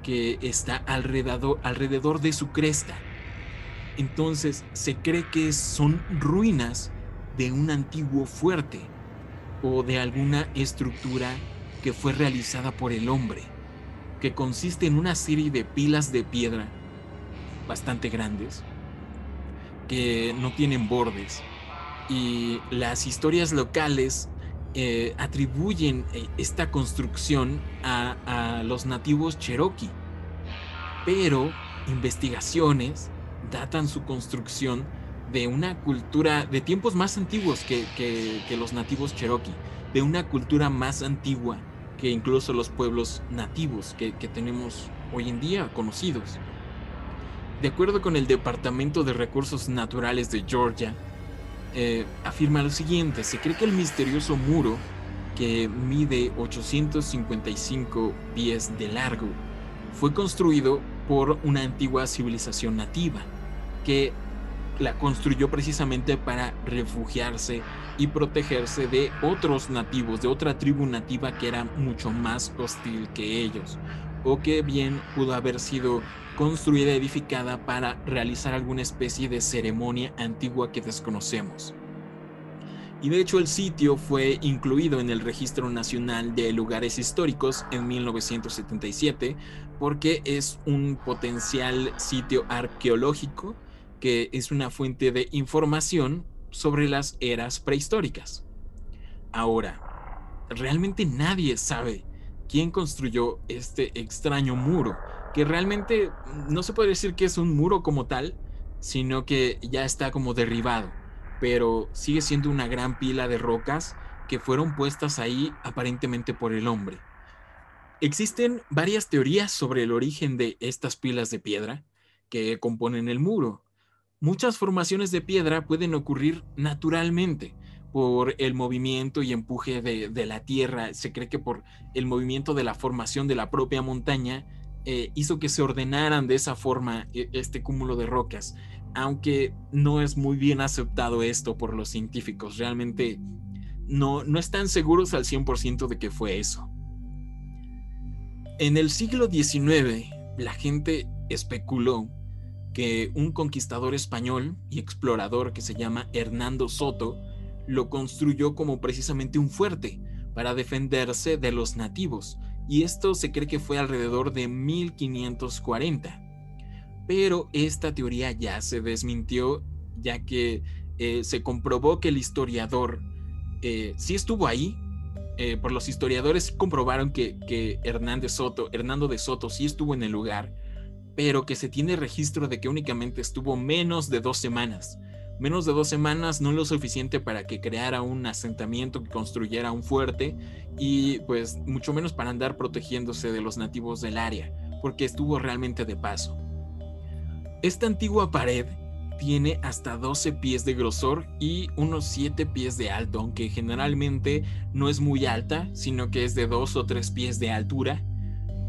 S1: que está alrededor de su cresta. Entonces se cree que son ruinas de un antiguo fuerte o de alguna estructura que fue realizada por el hombre, que consiste en una serie de pilas de piedra bastante grandes que no tienen bordes y las historias locales eh, atribuyen eh, esta construcción a, los nativos cherokee, pero investigaciones datan su construcción de una cultura de tiempos más antiguos que, que- que los nativos cherokee, de una cultura más antigua que incluso los pueblos nativos que, tenemos hoy en día conocidos. De acuerdo con el Departamento de Recursos Naturales de Georgia, eh, afirma lo siguiente, se cree que el misterioso muro, que mide 855 pies de largo, fue construido por una antigua civilización nativa, que la construyó precisamente para refugiarse y protegerse de otros nativos, de otra tribu nativa que era mucho más hostil que ellos, o que bien pudo haber sido construida, edificada para realizar alguna especie de ceremonia antigua que desconocemos. Y de hecho el sitio fue incluido en el Registro Nacional de Lugares Históricos en 1977 porque es un potencial sitio arqueológico que es una fuente de información sobre las eras prehistóricas. Ahora, realmente nadie sabe quién construyó este extraño muro, que realmente no se puede decir que es un muro como tal, sino que ya está como derribado, pero sigue siendo una gran pila de rocas que fueron puestas ahí aparentemente por el hombre. Existen varias teorías sobre el origen de estas pilas de piedra que componen el muro. Muchas formaciones de piedra pueden ocurrir naturalmente por el movimiento y empuje de, la tierra. Se cree que por el movimiento de la formación de la propia montaña eh, hizo que se ordenaran de esa forma e- este cúmulo de rocas. Aunque no es muy bien aceptado esto por los científicos. Realmente no, no están seguros al 100% de que fue eso. En el siglo XIX, la gente especuló que un conquistador español y explorador que se llama Hernando Soto lo construyó como precisamente un fuerte para defenderse de los nativos, y esto se cree que fue alrededor de 1540. Pero esta teoría ya se desmintió, ya que eh, se comprobó que el historiador eh, sí estuvo ahí, eh, por los historiadores comprobaron que, Hernández Soto, Hernando de Soto sí estuvo en el lugar, pero que se tiene registro de que únicamente estuvo menos de dos semanas. Menos de dos semanas no lo suficiente para que creara un asentamiento, que construyera un fuerte y pues mucho menos para andar protegiéndose de los nativos del área, porque estuvo realmente de paso. Esta antigua pared tiene hasta 12 pies de grosor y unos 7 pies de alto, aunque generalmente no es muy alta, sino que es de 2 o 3 pies de altura.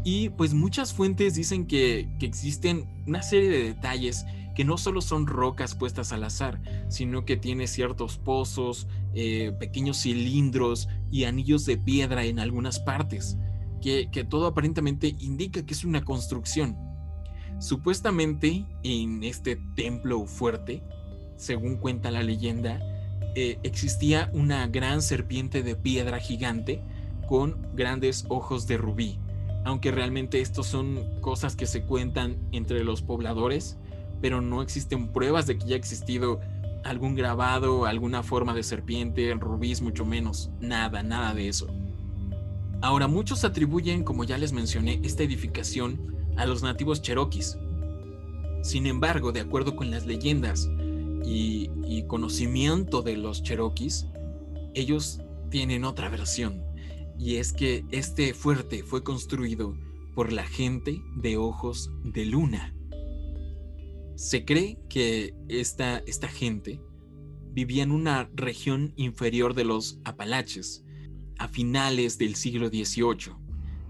S1: Y pues muchas fuentes dicen que, que existen una serie de detalles que no solo son rocas puestas al azar, sino que tiene ciertos pozos, eh, pequeños cilindros y anillos de piedra en algunas partes, que, que todo aparentemente indica que es una construcción. Supuestamente en este templo fuerte, según cuenta la leyenda, eh, existía una gran serpiente de piedra gigante con grandes ojos de rubí. Aunque realmente estos son cosas que se cuentan entre los pobladores, pero no existen pruebas de que haya existido algún grabado, alguna forma de serpiente, rubíes mucho menos, nada, nada de eso. Ahora, muchos atribuyen, como ya les mencioné, esta edificación a los nativos cherokees. Sin embargo, de acuerdo con las leyendas y, y conocimiento de los cherokees, ellos tienen otra versión, y es que este fuerte fue construido por la gente de ojos de luna. Se cree que esta, esta gente vivía en una región inferior de los Apalaches a finales del siglo XVIII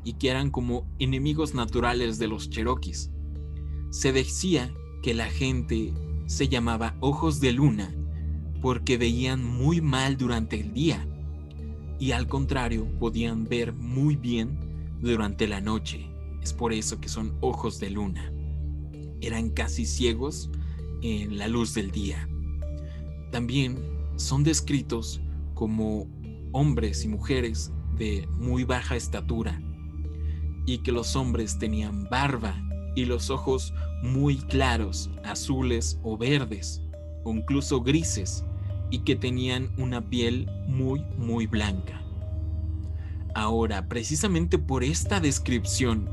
S1: y que eran como enemigos naturales de los cherokees. Se decía que la gente se llamaba ojos de luna porque veían muy mal durante el día y al contrario podían ver muy bien durante la noche. Es por eso que son ojos de luna. Eran casi ciegos en la luz del día. También son descritos como hombres y mujeres de muy baja estatura y que los hombres tenían barba y los ojos muy claros, azules o verdes, o incluso grises, y que tenían una piel muy, muy blanca. Ahora, precisamente por esta descripción,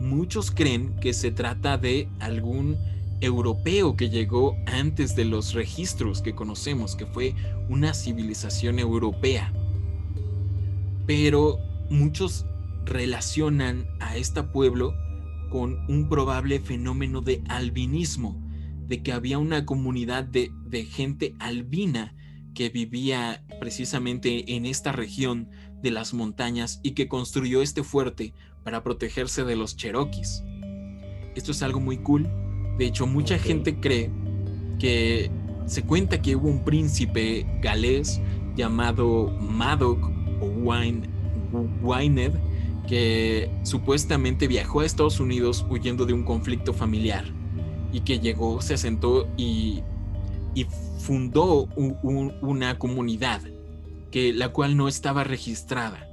S1: muchos creen que se trata de algún europeo que llegó antes de los registros que conocemos, que fue una civilización europea. Pero muchos relacionan a este pueblo con un probable fenómeno de albinismo, de que había una comunidad de, gente albina que vivía precisamente en esta región de las montañas y que construyó este fuerte para protegerse de los cherokees. Esto es algo muy cool. De hecho, mucha gente cree que se cuenta que hubo un príncipe galés llamado Madoc o Wine, Wyned que supuestamente viajó a Estados Unidos huyendo de un conflicto familiar y que llegó, se asentó y, fundó una comunidad que la cual no estaba registrada.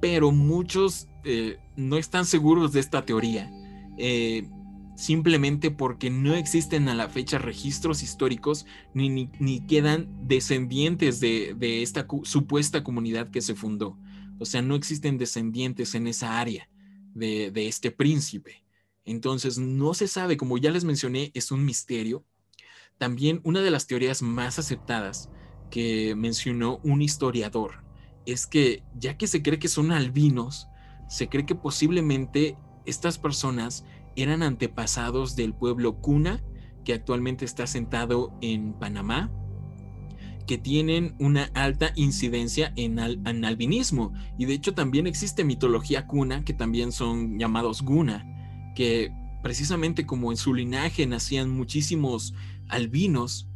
S1: Pero muchos eh, no están seguros de esta teoría, eh, simplemente porque no existen a la fecha registros históricos ni, quedan descendientes de, de esta supuesta comunidad que se fundó. O sea, no existen descendientes en esa área de, este príncipe. Entonces, no se sabe, como ya les mencioné, es un misterio. También una de las teorías más aceptadas que mencionó un historiador es que ya que se cree que son albinos, se cree que posiblemente estas personas eran antepasados del pueblo Cuna, que actualmente está sentado en Panamá, que tienen una alta incidencia en, albinismo. Y de hecho también existe mitología cuna, que también son llamados guna, que precisamente como en su linaje nacían muchísimos albinos,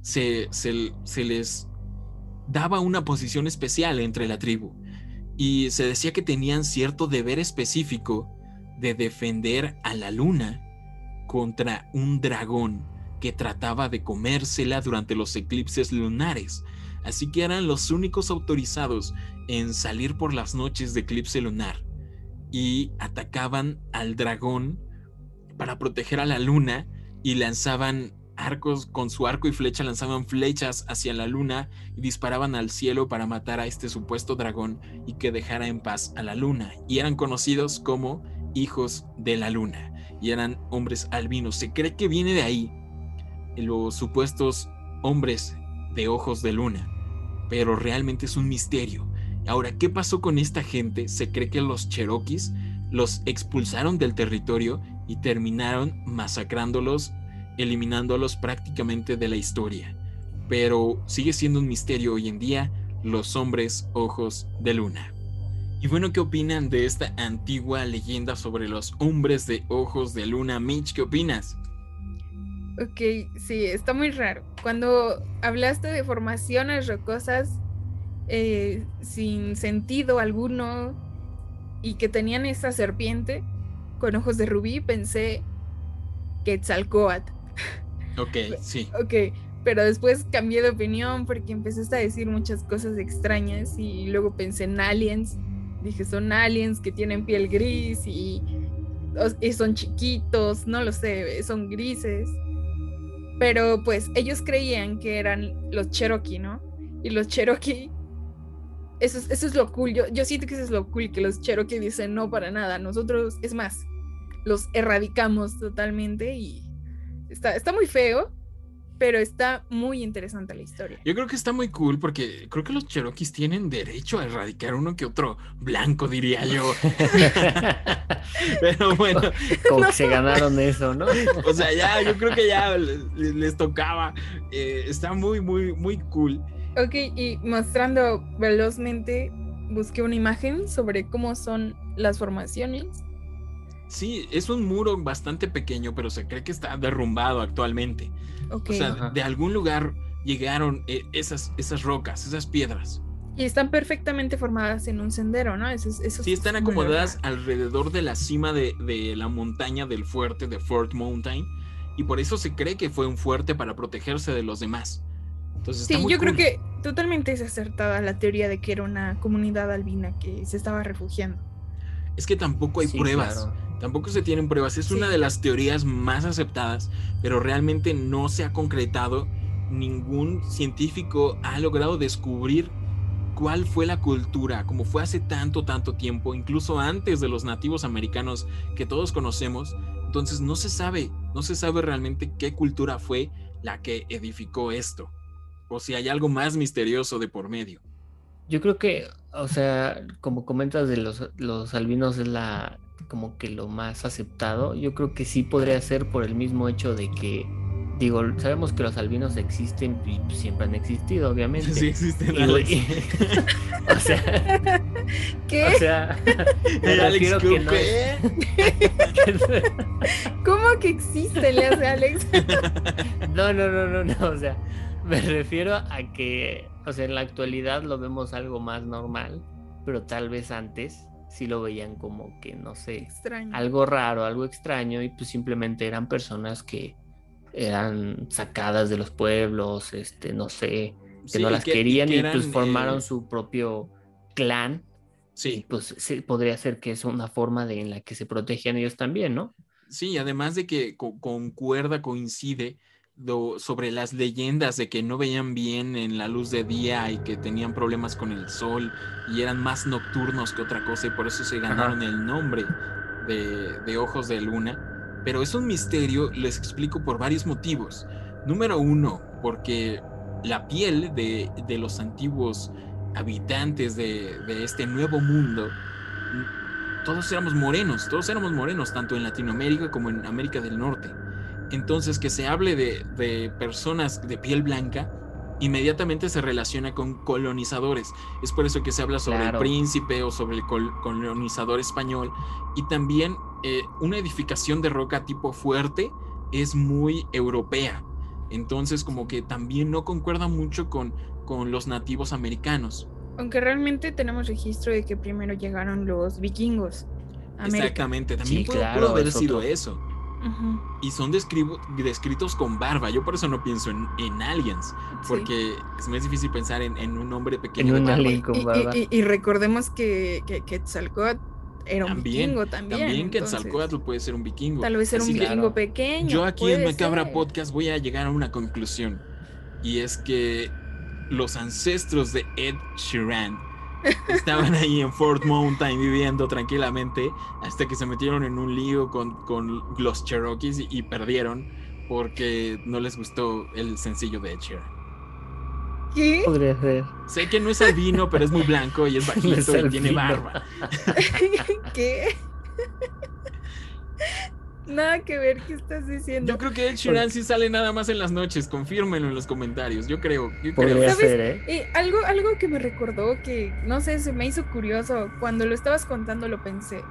S1: se, se les daba una posición especial entre la tribu. Y se decía que tenían cierto deber específico de defender a la luna contra un dragón que trataba de comérsela durante los eclipses lunares, así que eran los únicos autorizados en salir por las noches de eclipse lunar y atacaban al dragón para proteger a la luna y lanzaban arcos con su arco y flecha lanzaban flechas hacia la luna y disparaban al cielo para matar a este supuesto dragón y que dejara en paz a la luna y eran conocidos como hijos de la luna y eran hombres albinos se cree que viene de ahí los supuestos hombres de ojos de luna, pero realmente es un misterio. Ahora, ¿qué pasó con esta gente? Se cree que los cherokees los expulsaron del territorio y terminaron masacrándolos, eliminándolos prácticamente de la historia. Pero sigue siendo un misterio hoy en día los hombres ojos de luna. Y bueno, ¿qué opinan de esta antigua leyenda sobre los hombres de ojos de luna? Mitch, ¿qué opinas?
S2: Ok, sí, está muy raro. Cuando hablaste de formaciones rocosas eh, sin sentido alguno y que tenían esa serpiente con ojos de rubí, pensé Quetzalcoatl.
S1: Ok, sí.
S2: ok, pero después cambié de opinión porque empezaste a decir muchas cosas extrañas y luego pensé en aliens. Dije, son aliens que tienen piel gris y son chiquitos, no lo sé, son grises. Pero pues ellos creían que eran los Cherokee, ¿no? Y los Cherokee, eso es, eso es lo cool. Yo, yo siento que eso es lo cool, que los Cherokee dicen no para nada. Nosotros, es más, los erradicamos totalmente y está, está muy feo, pero está muy interesante la historia.
S1: Yo creo que está muy cool porque creo que los Cherokees tienen derecho a erradicar uno que otro blanco, diría yo. pero bueno.
S3: Como que se ganaron eso, ¿no?
S1: o sea, ya, yo creo que ya les, tocaba. Eh, está muy, muy, muy cool.
S2: Ok, y mostrando velozmente, busqué una imagen sobre cómo son las formaciones
S1: Sí, es un muro bastante pequeño, pero se cree que está derrumbado actualmente. O sea, de algún lugar llegaron eh, esas, esas rocas, esas piedras.
S2: Y están perfectamente formadas en un sendero, ¿no?
S1: sí, están acomodadas alrededor de la cima de, la montaña del fuerte de Fort Mountain. Y por eso se cree que fue un fuerte para protegerse de los demás. Entonces,
S2: sí, yo creo que totalmente es acertada la teoría de que era una comunidad albina que se estaba refugiando.
S1: Es que tampoco hay pruebas. Tampoco se tienen pruebas. Es una de las teorías más aceptadas, pero realmente no se ha concretado. Ningún científico ha logrado descubrir cuál fue la cultura, como fue hace tanto, tanto tiempo, incluso antes de los nativos americanos que todos conocemos. Entonces no se sabe, no se sabe realmente qué cultura fue la que edificó esto, o si hay algo más misterioso de por medio.
S3: Yo creo que, o sea, como comentas de los, los albinos es la como que lo más aceptado. Yo creo que sí podría ser por el mismo hecho de que digo, sabemos que los albinos existen y siempre han existido, obviamente.
S1: Sí existen,
S3: Y-
S1: Alex.
S3: y- o sea,
S2: ¿Qué?
S3: o sea, me
S1: El Alex
S3: refiero que no
S1: Cooper.
S3: es-
S2: ¿Cómo que existe? Le hace Alex.
S3: No, no, no, no, no, o sea, me refiero a que, o sea, en la actualidad lo vemos algo más normal, pero tal vez antes sí lo veían como que, no sé,
S2: Extraño.
S3: algo raro, algo extraño, y pues simplemente eran personas que eran sacadas de los pueblos, este, no sé, que
S1: Sí,
S3: no las
S1: que- y
S3: querían
S1: que
S3: y, pues formaron
S1: eh,
S3: su propio clan, y
S1: Sí,
S3: pues sí, podría ser que es una forma de, en la que se protegían ellos también, ¿no?
S1: sí, además de que co- concuerda, coincide sobre las leyendas de que no veían bien en la luz de día y que tenían problemas con el sol y eran más nocturnos que otra cosa y por eso se ganaron el nombre de, de ojos de luna. Pero es un misterio, les explico por varios motivos. Número uno, porque la piel de, de los antiguos habitantes de, de este nuevo mundo, todos éramos morenos, todos éramos morenos, tanto en Latinoamérica como en América del Norte. Entonces, que se hable de, de personas de piel blanca, inmediatamente se relaciona con colonizadores. Es por eso que se habla sobre
S3: Claro.
S1: el príncipe o sobre el col- colonizador español. Y también eh, una edificación de roca tipo fuerte es muy europea. Entonces, como que también no concuerda mucho con, con los nativos americanos.
S2: Aunque realmente tenemos registro de que primero llegaron los vikingos. América.
S1: Exactamente, también
S3: Sí,
S1: pudo,
S3: claro,
S1: pudo haber
S3: es
S1: sido
S3: otro.
S1: eso. Y son descritos con barba. Yo por eso no pienso en, en aliens,
S2: sí.
S1: porque es más difícil pensar en, en un hombre pequeño
S3: En
S1: de
S3: un
S1: barba.
S3: alien con
S2: Y- y-
S3: barba.
S2: Y, y recordemos que, que era un
S1: También,
S2: vikingo también.
S1: También
S2: entonces,
S1: Quetzalcóatl puede ser un vikingo.
S2: Tal vez era un
S1: Así
S2: vikingo
S3: Claro.
S2: pequeño.
S1: Yo aquí en Macabra
S2: ser.
S1: Podcast voy a llegar a una conclusión. Y es que los ancestros de Ed Sheeran estaban ahí en Fort Mountain viviendo tranquilamente hasta que se metieron en un lío con, con los Cherokees y, y perdieron porque no les gustó el sencillo de Ed Sheeran.
S2: ¿Qué?
S3: Podría ser.
S1: Sé que no es albino, pero es muy blanco y es
S3: No
S1: bajito
S3: es
S1: y tiene barba.
S2: ¿Qué? Nada que ver, ¿qué estás diciendo?
S1: Yo creo que Ed Sheeran sí sale nada más en las noches. Confírmenlo en los comentarios. Yo creo. Yo creo.
S3: Podría
S2: ¿Sabes?
S3: ser, ¿eh?
S2: Eh, algo, algo que me recordó que, no sé, se me hizo curioso. Cuando lo estabas contando lo pensé.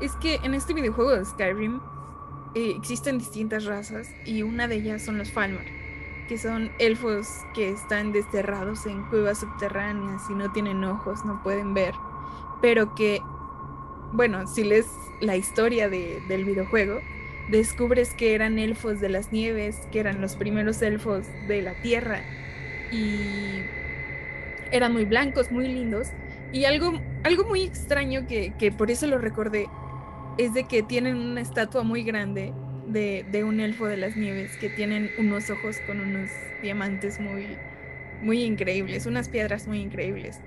S2: Es que en este videojuego de Skyrim eh, existen distintas razas y una de ellas son los Falmer, que son elfos que están desterrados en cuevas subterráneas y no tienen ojos, no pueden ver. Pero que, bueno, si lees la historia de- del videojuego, descubres que eran elfos de las nieves, que eran los primeros elfos de la tierra y eran muy blancos, muy lindos. Y algo, algo muy extraño que, que por eso lo recordé es de que tienen una estatua muy grande de, de un elfo de las nieves que tienen unos ojos con unos diamantes muy, muy increíbles, unas piedras muy increíbles,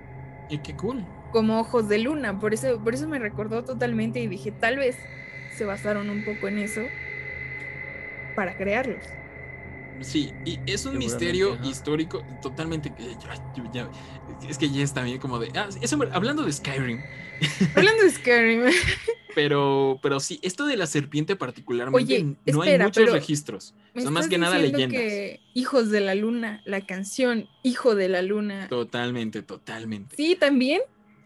S1: Y qué cool.
S2: como ojos de luna. Por eso, por eso me recordó totalmente y dije, tal vez se basaron un poco en eso para crearlos.
S1: Sí, y es un misterio
S3: ajá.
S1: histórico totalmente. que ya- ya- ya- es que ya es también como de. ah, eso, hablando de Skyrim,
S2: Hablando de Skyrim,
S1: pero, pero sí, esto de la serpiente particularmente
S2: Oye,
S1: no hay muchos registros. Son más que nada leyendas.
S2: que Hijos de la Luna, la canción Hijo de la Luna.
S1: Totalmente, totalmente.
S2: Sí, también.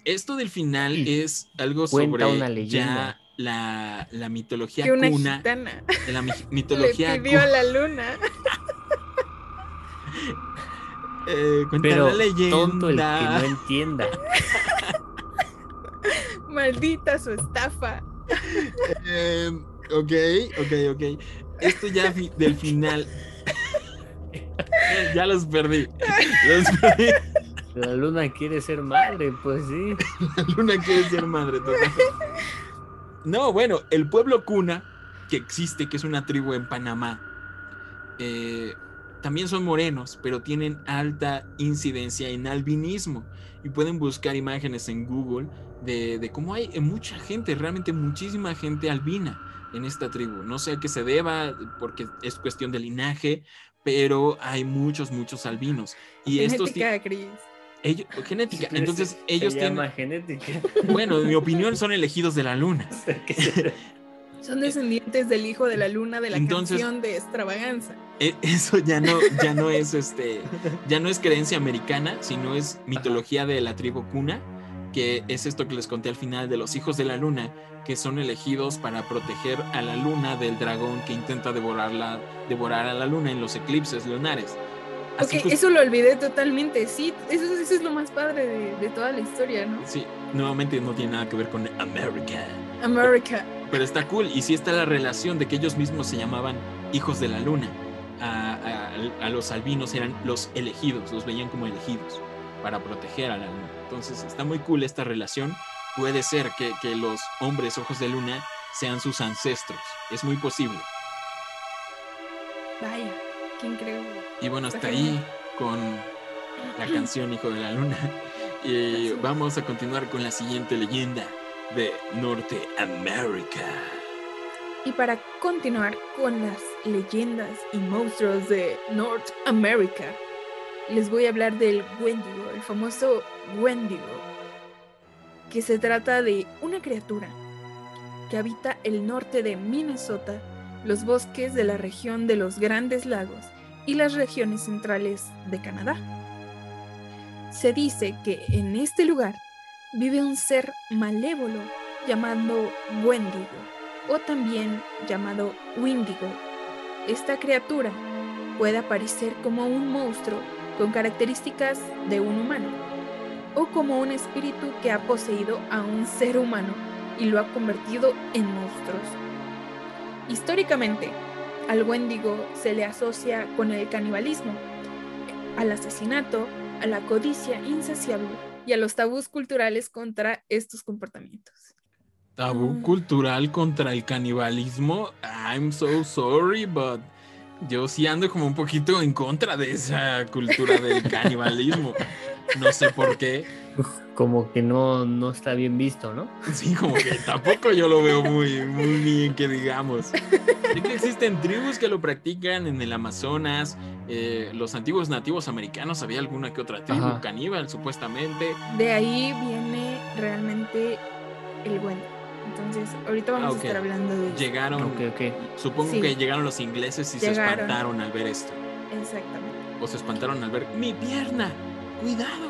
S1: Esto del final es algo
S3: Cuenta
S1: sobre
S3: una leyenda.
S1: ya la, la mitología
S2: Que una
S1: cuna.
S2: gitana
S1: La mi-
S2: le
S1: mitología
S2: pidió a
S1: cu-
S2: la luna.
S1: eh, cuenta
S3: Pero
S1: la leyenda.
S3: tonto el que no entienda.
S2: Maldita su estafa.
S1: Eh, ok, ok, ok. Esto ya fi- del final. ya los perdí. Los perdí.
S3: La luna quiere ser madre, pues sí.
S1: La luna quiere ser madre total. No, bueno, el pueblo cuna que existe, que es una tribu en Panamá, eh, también son morenos, pero tienen alta incidencia en albinismo. Y pueden buscar imágenes en Google de, de cómo hay mucha gente, realmente muchísima gente albina en esta tribu. No sé a qué se deba, porque es cuestión de linaje, pero hay muchos, muchos albinos. Y
S2: Genética,
S1: estos
S2: Chris.
S1: Ellos, genética. Entonces,
S3: Se-
S1: ellos
S3: se
S1: tienen.
S3: llama genética.
S1: Bueno, en mi opinión, son elegidos de la luna.
S2: Son descendientes del hijo de la luna de la
S1: Entonces-
S2: canción de extravaganza.
S1: E- Eso ya no, ya no es este, ya no es creencia americana, sino es mitología de la tribu Kuna, que es esto que les conté al final de los hijos de la luna, que son elegidos para proteger a la luna del dragón que intenta devorarla, devorar a la luna en los eclipses lunares. Así
S2: Ok, eso lo olvidé totalmente. Sí, eso, eso es lo más padre de, de toda la historia, ¿no?
S1: Sí, nuevamente no tiene nada que ver con America.
S2: America.
S1: Pero está cool. Y sí está la relación de que ellos mismos se llamaban hijos de la luna. A, a- a los albinos eran los elegidos, los veían como elegidos para proteger a la luna. Entonces está muy cool esta relación. Puede ser que, que los hombres ojos de luna sean sus ancestros. Es muy posible.
S2: Vaya, qué increíble.
S1: Y bueno, hasta ahí con la canción Hijo de la Luna. Y vamos a continuar con la siguiente leyenda de Norteamérica.
S2: Y para continuar con las leyendas y monstruos de North America, les voy a hablar del Wendigo, el famoso Wendigo, que se trata de una criatura que habita el norte de Minnesota, los bosques de la región de los Grandes Lagos y las regiones centrales de Canadá. Se dice que en este lugar vive un ser malévolo llamado Wendigo o también llamado Windigo. Esta criatura puede aparecer como un monstruo con características de un humano o como un espíritu que ha poseído a un ser humano y lo ha convertido en monstruos. Históricamente, al Wendigo se le asocia con el canibalismo, al asesinato, a la codicia insaciable y a los tabús culturales contra estos comportamientos.
S1: Tabú
S2: Mm.
S1: cultural contra el canibalismo. I'm so sorry, but yo sí ando como un poquito en contra de esa cultura del canibalismo. No sé por qué.
S3: Como que no, no está bien visto, ¿no?
S1: Sí, como que tampoco yo lo veo muy, muy bien que digamos. Sé que existen tribus que lo practican en el Amazonas. eh, los antiguos nativos americanos había alguna que otra tribu
S3: Ajá.
S1: caníbal, supuestamente.
S2: De ahí viene realmente el Wendigo. Entonces, ahorita vamos
S1: Ah,
S2: a estar hablando de eso.
S1: Llegaron,
S3: Ok, ok.
S1: supongo
S2: Sí.
S1: que llegaron los ingleses y se espantaron al ver esto.
S2: Exactamente.
S1: O se espantaron al ver mi pierna. Cuidado.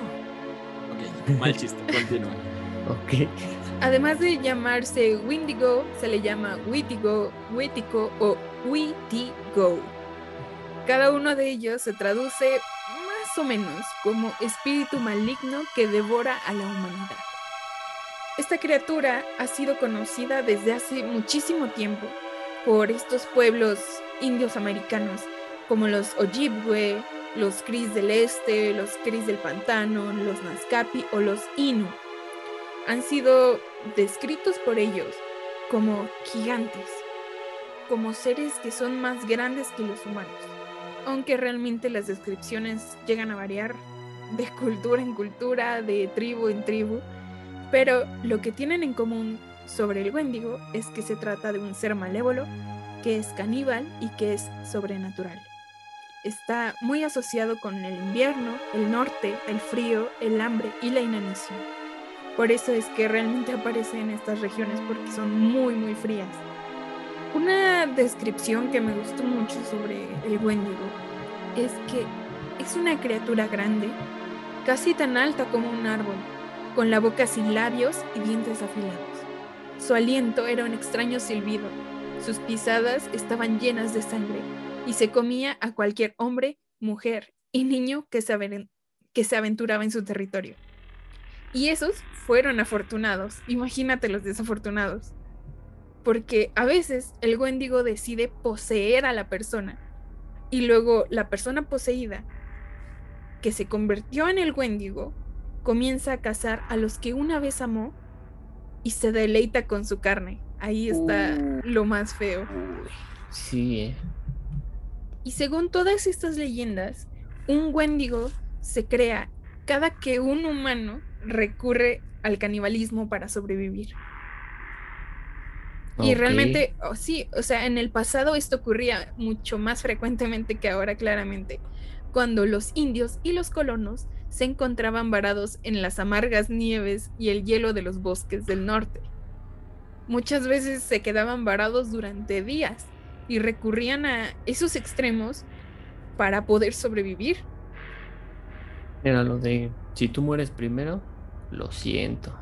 S1: Ok, mal chiste, continúa.
S3: Ok.
S2: Además de llamarse Windigo, se le llama Witigo, Witico o Witigo. Cada uno de ellos se traduce más o menos como espíritu maligno que devora a la humanidad. Esta criatura ha sido conocida desde hace muchísimo tiempo por estos pueblos indios americanos como los Ojibwe, los Cris del Este, los Cris del Pantano, los Nazcapi o los Inu han sido descritos por ellos como gigantes, como seres que son más grandes que los humanos, aunque realmente las descripciones llegan a variar de cultura en cultura, de tribu en tribu, pero lo que tienen en común sobre el Wendigo es que se trata de un ser malévolo, que es caníbal y que es sobrenatural. Está muy asociado con el invierno, el norte, el frío, el hambre y la inanición. Por eso es que realmente aparece en estas regiones porque son muy muy frías. Una descripción que me gustó mucho sobre el Wendigo es que es una criatura grande, casi tan alta como un árbol, con la boca sin labios y dientes afilados. Su aliento era un extraño silbido, sus pisadas estaban llenas de sangre y se comía a cualquier hombre, mujer y niño que se, aven- que se aventuraba en su territorio. Y esos fueron afortunados. Imagínate los desafortunados. Porque a veces el Wendigo decide poseer a la persona. Y luego la persona poseída, que se convirtió en el Wendigo, comienza a cazar a los que una vez amó y se deleita con su carne. Ahí está
S3: Uh.
S2: lo más feo.
S3: Sí, ¿eh?
S2: Y según todas estas leyendas, un Wendigo se crea cada que un humano recurre al canibalismo para sobrevivir. Y realmente, oh, sí, o sea, en el pasado esto ocurría mucho más frecuentemente que ahora, claramente, cuando los indios y los colonos se encontraban varados en las amargas nieves y el hielo de los bosques del norte. Muchas veces se quedaban varados durante días y recurrían a esos extremos para poder sobrevivir.
S3: Era lo de, si tú mueres primero, lo siento.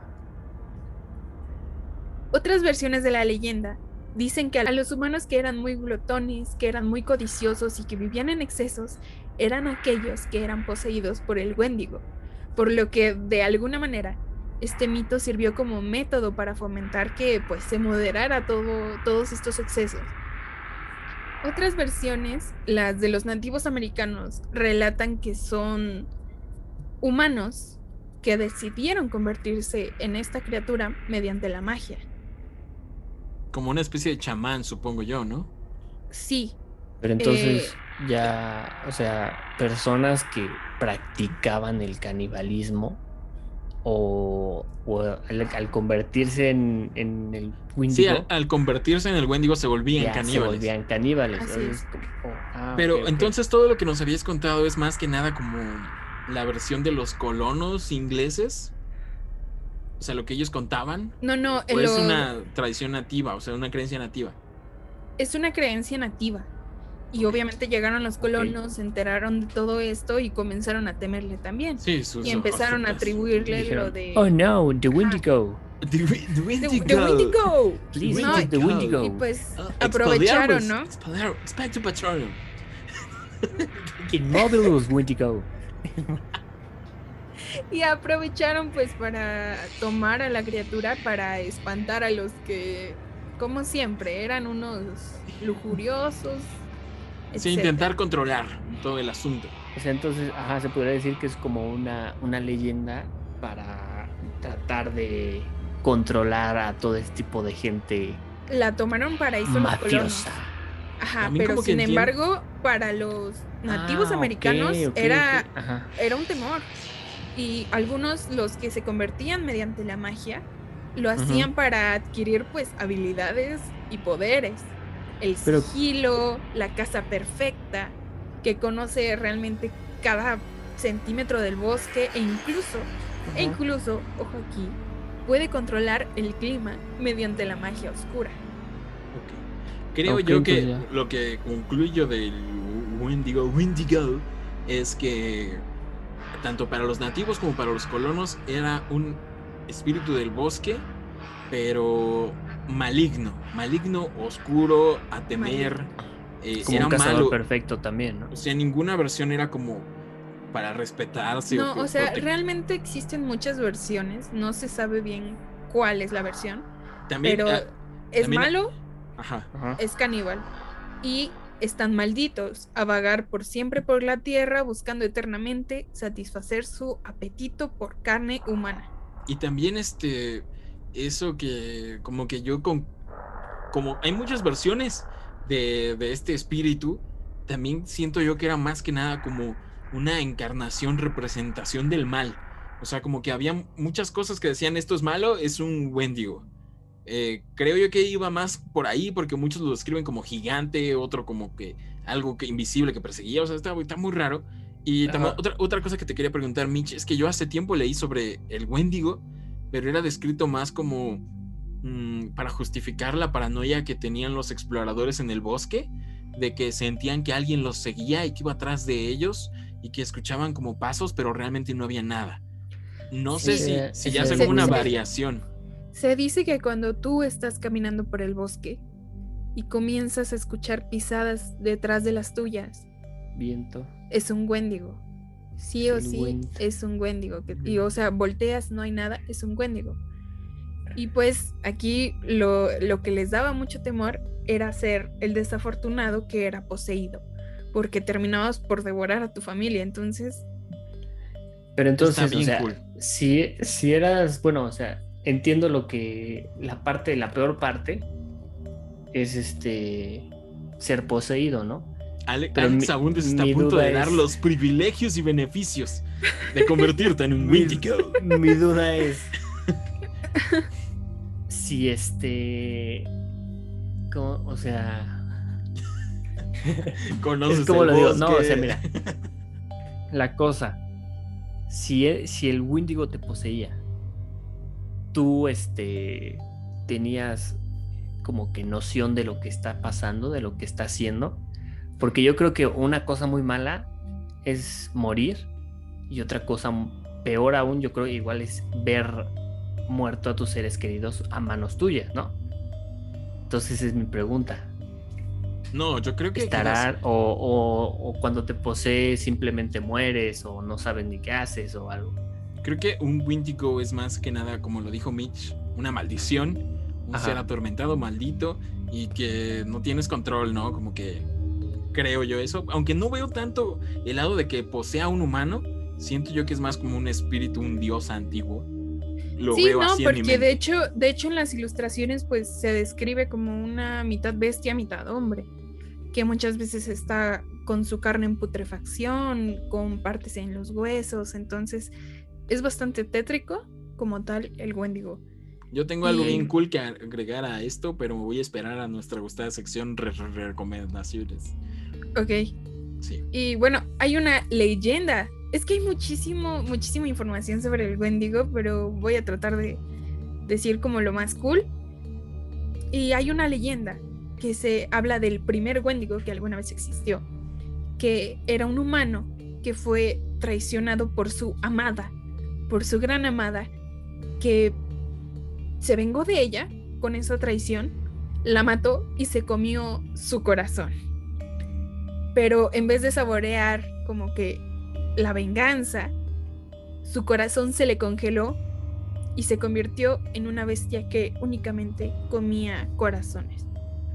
S2: Otras versiones de la leyenda dicen que a los humanos que eran muy glotones, que eran muy codiciosos y que vivían en excesos, eran aquellos que eran poseídos por el Wendigo, por lo que de alguna manera este mito sirvió como método para fomentar que pues se moderara todo, todos estos excesos. Otras versiones, las de los nativos americanos, relatan que son humanos que decidieron convertirse en esta criatura mediante la magia.
S1: Como una especie de chamán, supongo yo, ¿no?
S2: Sí,
S3: Pero
S2: Eh,
S3: entonces ya, o sea, personas que practicaban el canibalismo o, o al, al convertirse en, en el
S1: Sí,
S3: Wendigo,
S1: al, al convertirse en el Wendigo se volvían
S3: ya se
S1: caníbales.
S3: volvían caníbales. Oh, ah,
S1: Pero entonces todo lo que nos habías contado es más que nada como la versión de los colonos ingleses. O sea, lo que ellos contaban.
S2: no, no,
S1: O
S2: lo-
S1: es una tradición nativa, o sea, una creencia nativa.
S2: es una creencia nativa. Y obviamente llegaron los colonos, se enteraron de todo esto y comenzaron a temerle también.
S1: Sí, sus
S2: Y empezaron a atribuirle lo de...
S3: Oh no, the Wendigo.
S1: The, wi- the
S2: "The-
S1: Wendigo.
S2: the Wendigo".
S3: Please
S2: No,
S3: the.
S2: Y pues
S1: Ah,
S2: aprovecharon. ¿no?
S1: Expecto Patronum.
S3: In Marvelous Wendigo.
S2: Y aprovecharon pues para tomar a la criatura para espantar a los que, como siempre, eran unos lujuriosos.
S1: Sí,
S2: etcétera.
S1: intentar controlar todo el asunto.
S3: O sea, entonces, ajá, se podría decir que es como una, una leyenda para tratar de controlar a todo este tipo de gente
S2: La tomaron para eso los colonos.
S3: mafiosa.
S2: Ajá, pero sin
S1: entiendo-
S2: embargo, para los nativos
S3: Ah,
S2: americanos era, era un temor. Y algunos, los que se convertían mediante la magia, lo hacían para adquirir pues habilidades y poderes. El
S3: Pero-
S2: sigilo, la casa perfecta, que conoce realmente cada centímetro del bosque e incluso, e incluso, ojo aquí, puede controlar el clima mediante la magia oscura.
S1: Ok. Creo yo que
S3: ya.
S1: lo que concluyo del Wendigo, Wendigo es que tanto para los nativos como para los colonos era un espíritu del bosque, pero maligno, maligno, oscuro, a temer. eh,
S3: Como
S1: era
S3: un cazador
S1: malo.
S3: perfecto también, ¿no?
S1: O sea, ninguna versión era como para respetarse.
S2: No,
S1: que
S2: o sea, realmente existen muchas versiones, no se sabe bien cuál es la versión,
S1: también,
S2: pero
S1: ah,
S2: es
S1: también-
S2: malo,
S1: ajá.
S3: Ajá.
S2: es caníbal y están malditos a vagar por siempre por la tierra buscando eternamente satisfacer su apetito por carne humana.
S1: Y también este, eso que como que yo con, como hay muchas versiones de, de este espíritu, también siento yo que era más que nada como una encarnación, representación del mal. O sea, como que había muchas cosas que decían esto es malo, es un Wendigo. Eh, creo yo que iba más por ahí porque muchos lo describen como gigante, otro como que algo que invisible que perseguía, o sea, está, está muy raro. Y tam-
S3: Ajá.
S1: otra, otra cosa que te quería preguntar, Mitch, es que yo hace tiempo leí sobre el Wendigo, pero era descrito más como mm, para justificar la paranoia que tenían los exploradores en el bosque, de que sentían que alguien los seguía y que iba atrás de ellos y que escuchaban como pasos, pero realmente no había nada. No sé si,
S3: ese-
S1: si ya sea como una variación.
S2: Se dice que cuando tú estás caminando por el bosque y comienzas a escuchar pisadas detrás de las tuyas,
S3: Viento.
S2: es un Wendigo. Sí o
S3: Es el
S2: sí es un Wendigo. que- y o sea, volteas, no hay nada, es un Wendigo. Y pues aquí lo, lo que les daba mucho temor era ser el desafortunado que era poseído, porque terminabas por devorar a tu familia. Entonces,
S3: Pero entonces, o sea,
S1: cool.
S3: si, si eras, bueno, o sea, entiendo lo que la parte, la peor parte es este ser poseído, ¿no?
S1: Ale-
S3: Pero
S1: Alex
S3: mi-
S1: Abundes está a punto de dar
S3: es-
S1: los privilegios y beneficios de convertirte en un
S3: Mi,
S1: Wendigo.
S3: mi duda es si este, ¿cómo? o sea,
S1: Conoces
S3: es como
S1: el
S3: lo digo, no, o sea, mira, la cosa, si el, si el Wendigo te poseía, tú este tenías como que noción de lo que está pasando, de lo que está haciendo, porque yo creo que una cosa muy mala es morir y otra cosa peor aún, yo creo que igual es ver muerto a tus seres queridos a manos tuyas, ¿no? Entonces es mi pregunta.
S1: No, yo creo que.
S3: ¿Estará o, o- o cuando te posee simplemente mueres o no sabes ni qué haces o algo?
S1: Creo que un Wendigo es más que nada, como lo dijo Mitch, una maldición, un
S3: Ajá.
S1: ser atormentado, maldito, y que no tienes control, ¿no? Como que creo yo eso. Aunque no veo tanto el lado de que posea un humano, siento yo que es más como un espíritu, un dios antiguo. Lo
S2: sí,
S1: veo
S2: no,
S1: así
S2: porque de hecho, de hecho en las ilustraciones pues se describe como una mitad bestia, mitad hombre, que muchas veces está con su carne en putrefacción, con partes en los huesos, entonces es bastante tétrico como tal el Wendigo.
S1: Yo tengo algo
S2: y-
S1: bien cool que agregar a esto, pero me voy a esperar a nuestra gustada sección re- re- recomendaciones.
S2: Ok.
S1: Sí.
S2: Y bueno, hay una leyenda. Es que hay muchísimo, muchísima información sobre el Wendigo, pero voy a tratar de decir como lo más cool. Y hay una leyenda que se habla del primer Wendigo que alguna vez existió, que era un humano que fue traicionado por su amada, por su gran amada, que se vengó de ella con esa traición, la mató y se comió su corazón pero en vez de saborear como que la venganza, su corazón se le congeló y se convirtió en una bestia que únicamente comía corazones.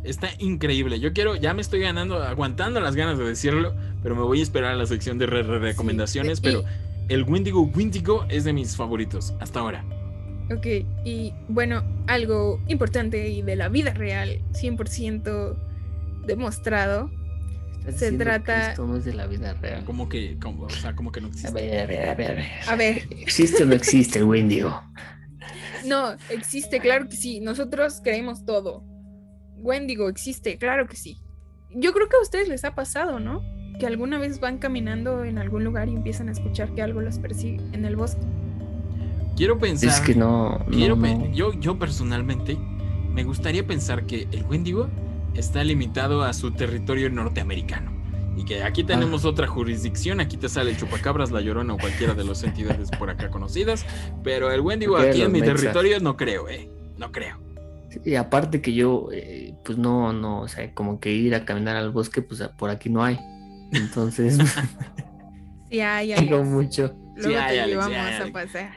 S1: Está increíble. Yo quiero, ya me estoy ganando, aguantando las ganas de decirlo, pero me voy a esperar a la sección de re- re- recomendaciones. pero el Wendigo Wendigo es de mis favoritos hasta ahora.
S2: Ok, y bueno, algo importante y de la vida real, 100% demostrado,
S3: ¿Estás
S2: Se trata-
S3: esto no es de la vida real.
S1: Como que, como, o sea, como que no
S3: A
S1: existe.
S3: ver, a ver, a ver, a ver.
S2: A ver.
S3: ¿Existe o no existe el Wendigo?
S2: No, existe, claro que sí. Nosotros creemos todo. Wendigo existe, claro que sí. Yo creo que a ustedes les ha pasado, ¿no? Que alguna vez van caminando en algún lugar y empiezan a escuchar que algo los persigue en el bosque.
S1: Quiero pensar.
S3: Es que no. no,
S1: quiero
S3: no.
S1: Yo, yo personalmente me gustaría pensar que el Wendigo está limitado a su territorio norteamericano. Y que aquí tenemos otra jurisdicción, aquí te sale el chupacabras, la llorona o cualquiera de las entidades por acá conocidas. Pero el Wendigo aquí en mi
S3: mexas.
S1: territorio no creo, eh. No creo.
S3: Y aparte que yo, eh, pues no, no, o sea, como que ir a caminar al bosque, pues por aquí no hay. Entonces,
S2: Sí, hay, hay.
S3: digo mucho.
S2: Luego
S1: Sí hay,
S2: te
S1: Alex,
S2: llevamos
S1: sí hay,
S2: a pasear.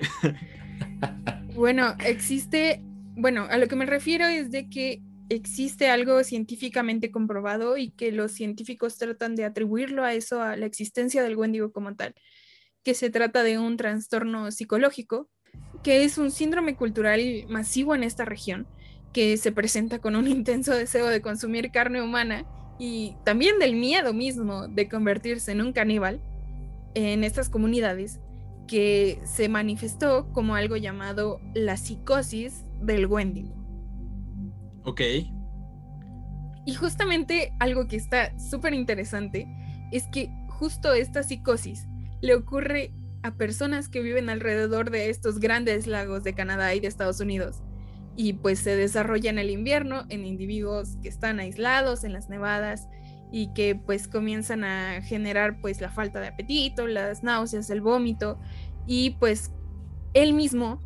S2: bueno, existe, bueno, a lo que me refiero es de que existe algo científicamente comprobado y que los científicos tratan de atribuirlo a eso, a la existencia del Wendigo como tal, que se trata de un trastorno psicológico, que es un síndrome cultural masivo en esta región, que se presenta con un intenso deseo de consumir carne humana y también del miedo mismo de convertirse en un caníbal en estas comunidades que se manifestó como algo llamado la psicosis del Wendigo.
S1: Ok.
S2: Y justamente algo que está súper interesante es que justo esta psicosis le ocurre a personas que viven alrededor de estos grandes lagos de Canadá y de Estados Unidos. Y pues se desarrolla en el invierno en individuos que están aislados en las nevadas y que pues comienzan a generar pues la falta de apetito, las náuseas, el vómito y pues él mismo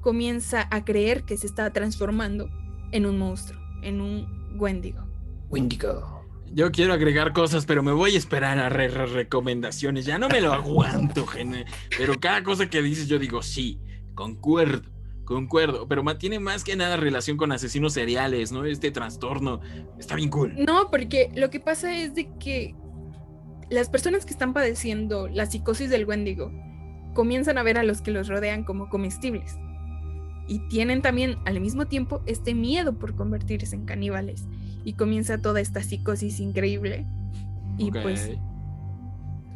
S2: comienza a creer que se está transformando en un monstruo, en un Wendigo.
S3: Wendigo.
S1: Yo quiero agregar cosas, pero me voy a esperar a re- re- recomendaciones. Ya no me lo aguanto, gene. Pero cada cosa que dices, yo digo, sí, concuerdo, concuerdo. Pero tiene más que nada relación con asesinos seriales, ¿no? Este trastorno está bien cool.
S2: No, porque lo que pasa es de que las personas que están padeciendo la psicosis del Wendigo comienzan a ver a los que los rodean como comestibles. Y tienen también al mismo tiempo este miedo por convertirse en caníbales. Y comienza toda esta psicosis increíble Y pues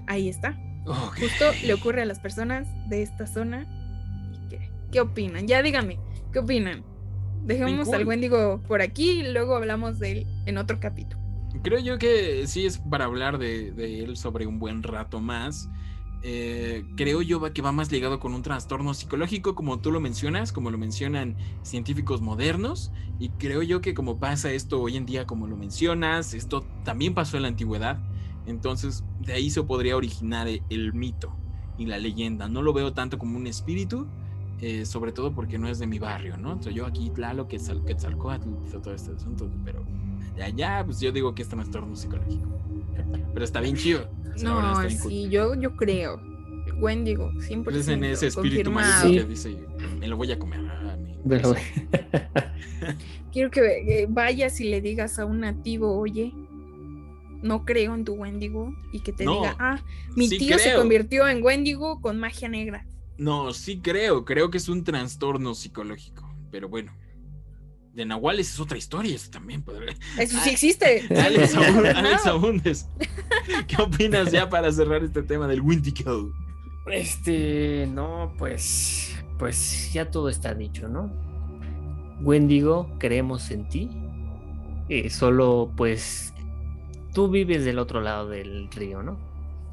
S2: ahí está. Justo le ocurre a las personas de esta zona. ¿Y ¿Qué, qué opinan? Ya díganme, ¿qué opinan? Dejemos
S1: cool.
S2: al Wendigo por aquí y luego hablamos de él en otro capítulo.
S1: Creo yo que sí es para hablar de, de él sobre un buen rato más. Eh, creo yo que va más ligado con un trastorno psicológico, como tú lo mencionas, como lo mencionan científicos modernos. Y creo yo que como pasa esto hoy en día, como lo mencionas, esto también pasó en la antigüedad. Entonces, de ahí se podría originar e- el mito y la leyenda. No lo veo tanto como un espíritu, eh, sobre todo porque no es de mi barrio, ¿no? Soy yo aquí, Tlaloc, Quetzal- Quetzalcóatl, todo este asunto, pero allá, pues yo digo que es trastorno psicológico. Pero está bien chido. verdad
S2: No,
S1: cool.
S2: sí, yo, yo creo. Wendigo, 100%.
S1: Pero es en ese espíritu maligno
S3: Sí.
S1: que dice, me lo voy a comer. ah,
S3: Pero-
S2: Quiero que eh, vayas y le digas a un nativo, oye, no creo en tu Wendigo. Y que te
S1: No,
S2: diga, ah, mi
S1: sí
S2: tío se convirtió en Wendigo con magia negra.
S1: No, sí creo, creo que es un trastorno psicológico. Pero bueno, de Nahuales es otra historia, eso también podría.
S2: Eso sí
S1: Ah,
S2: existe.
S1: Alex. Alex Abundes, ¿qué opinas ya para cerrar este tema del Windigo?
S3: Este, no, pues, pues ya todo está dicho, ¿no? Wendigo, creemos en ti. Eh, solo, pues, tú vives del otro lado del río, ¿no?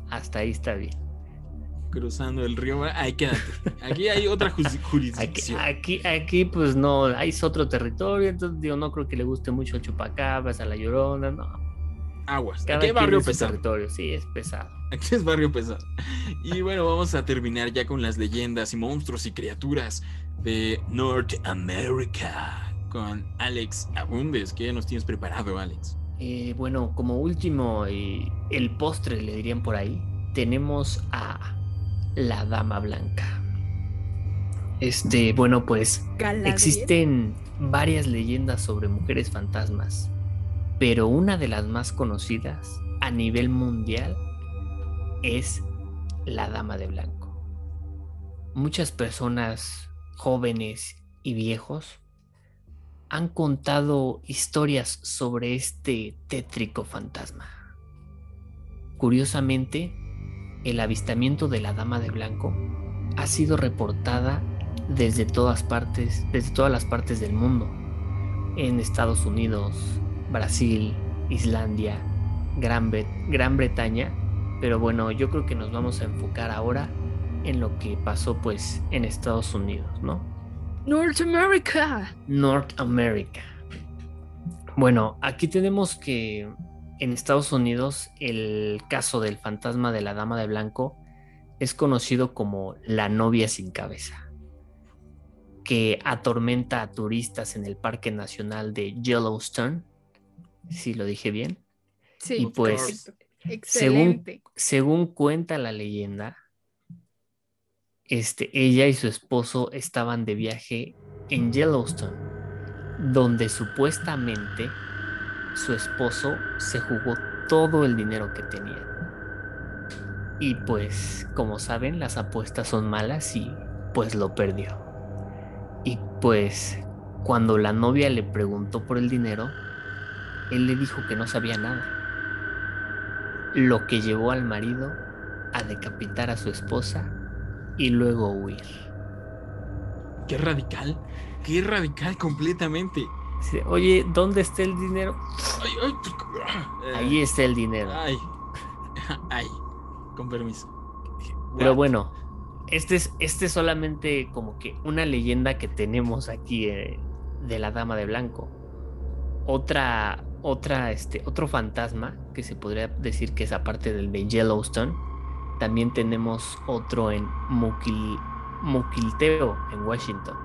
S3: Hasta ahí está bien.
S1: Cruzando el río, ahí quédate. Aquí hay otra
S3: Aquí,
S1: jurisdicción.
S3: aquí, aquí, pues no, hay otro territorio, entonces digo, no creo que le guste mucho a Chupacabras, a la Llorona, no.
S1: Aguas.
S3: Cada
S1: Aquí hay barrio pesado.
S3: territorio, sí, es pesado.
S1: Aquí es barrio pesado. Y bueno, vamos a terminar ya con las leyendas y monstruos y criaturas de Norteamérica con Alex Abundes. ¿Qué nos tienes preparado, Alex?
S3: Eh, bueno, como último, eh, el postre le dirían por ahí, tenemos a la Dama Blanca. Este, bueno, pues
S2: Galadriel.
S3: existen varias leyendas sobre mujeres fantasmas, pero una de las más conocidas a nivel mundial es la Dama de Blanco. Muchas personas jóvenes y viejos han contado historias sobre este tétrico fantasma. Curiosamente, el avistamiento de la Dama de Blanco ha sido reportada desde todas partes, desde todas las partes del mundo. En Estados Unidos, Brasil, Islandia, Gran, Bre- Gran Bretaña. Pero bueno, yo creo que nos vamos a enfocar ahora en lo que pasó pues en Estados Unidos, ¿no?
S2: North America.
S3: North America. Bueno, aquí tenemos que en Estados Unidos el caso del fantasma de la Dama de Blanco es conocido como la novia sin cabeza, que atormenta a turistas en el Parque Nacional de Yellowstone, si lo dije bien.
S2: Sí,
S3: Y pues.
S2: Excelente.
S3: Según cuenta la leyenda, este, ella y su esposo estaban de viaje en Yellowstone, donde supuestamente su esposo se jugó todo el dinero que tenía. Y pues, como saben, las apuestas son malas y pues lo perdió. Y pues, cuando la novia le preguntó por el dinero, él le dijo que no sabía nada lo que llevó al marido a decapitar a su esposa y luego huir.
S1: Qué radical. Qué radical completamente.
S3: Dice, Oye, ¿dónde está el dinero?
S1: Ay, ay, eh,
S3: Ahí está el dinero.
S1: Ay. Ay. Con permiso.
S3: Pero
S1: What?
S3: bueno, este es, este es solamente como que una leyenda que tenemos aquí eh, de la Dama de Blanco. Otra, otra, este, otro fantasma que se podría decir que es aparte del de Yellowstone. También tenemos otro en Mukil, Mukilteo, en Washington,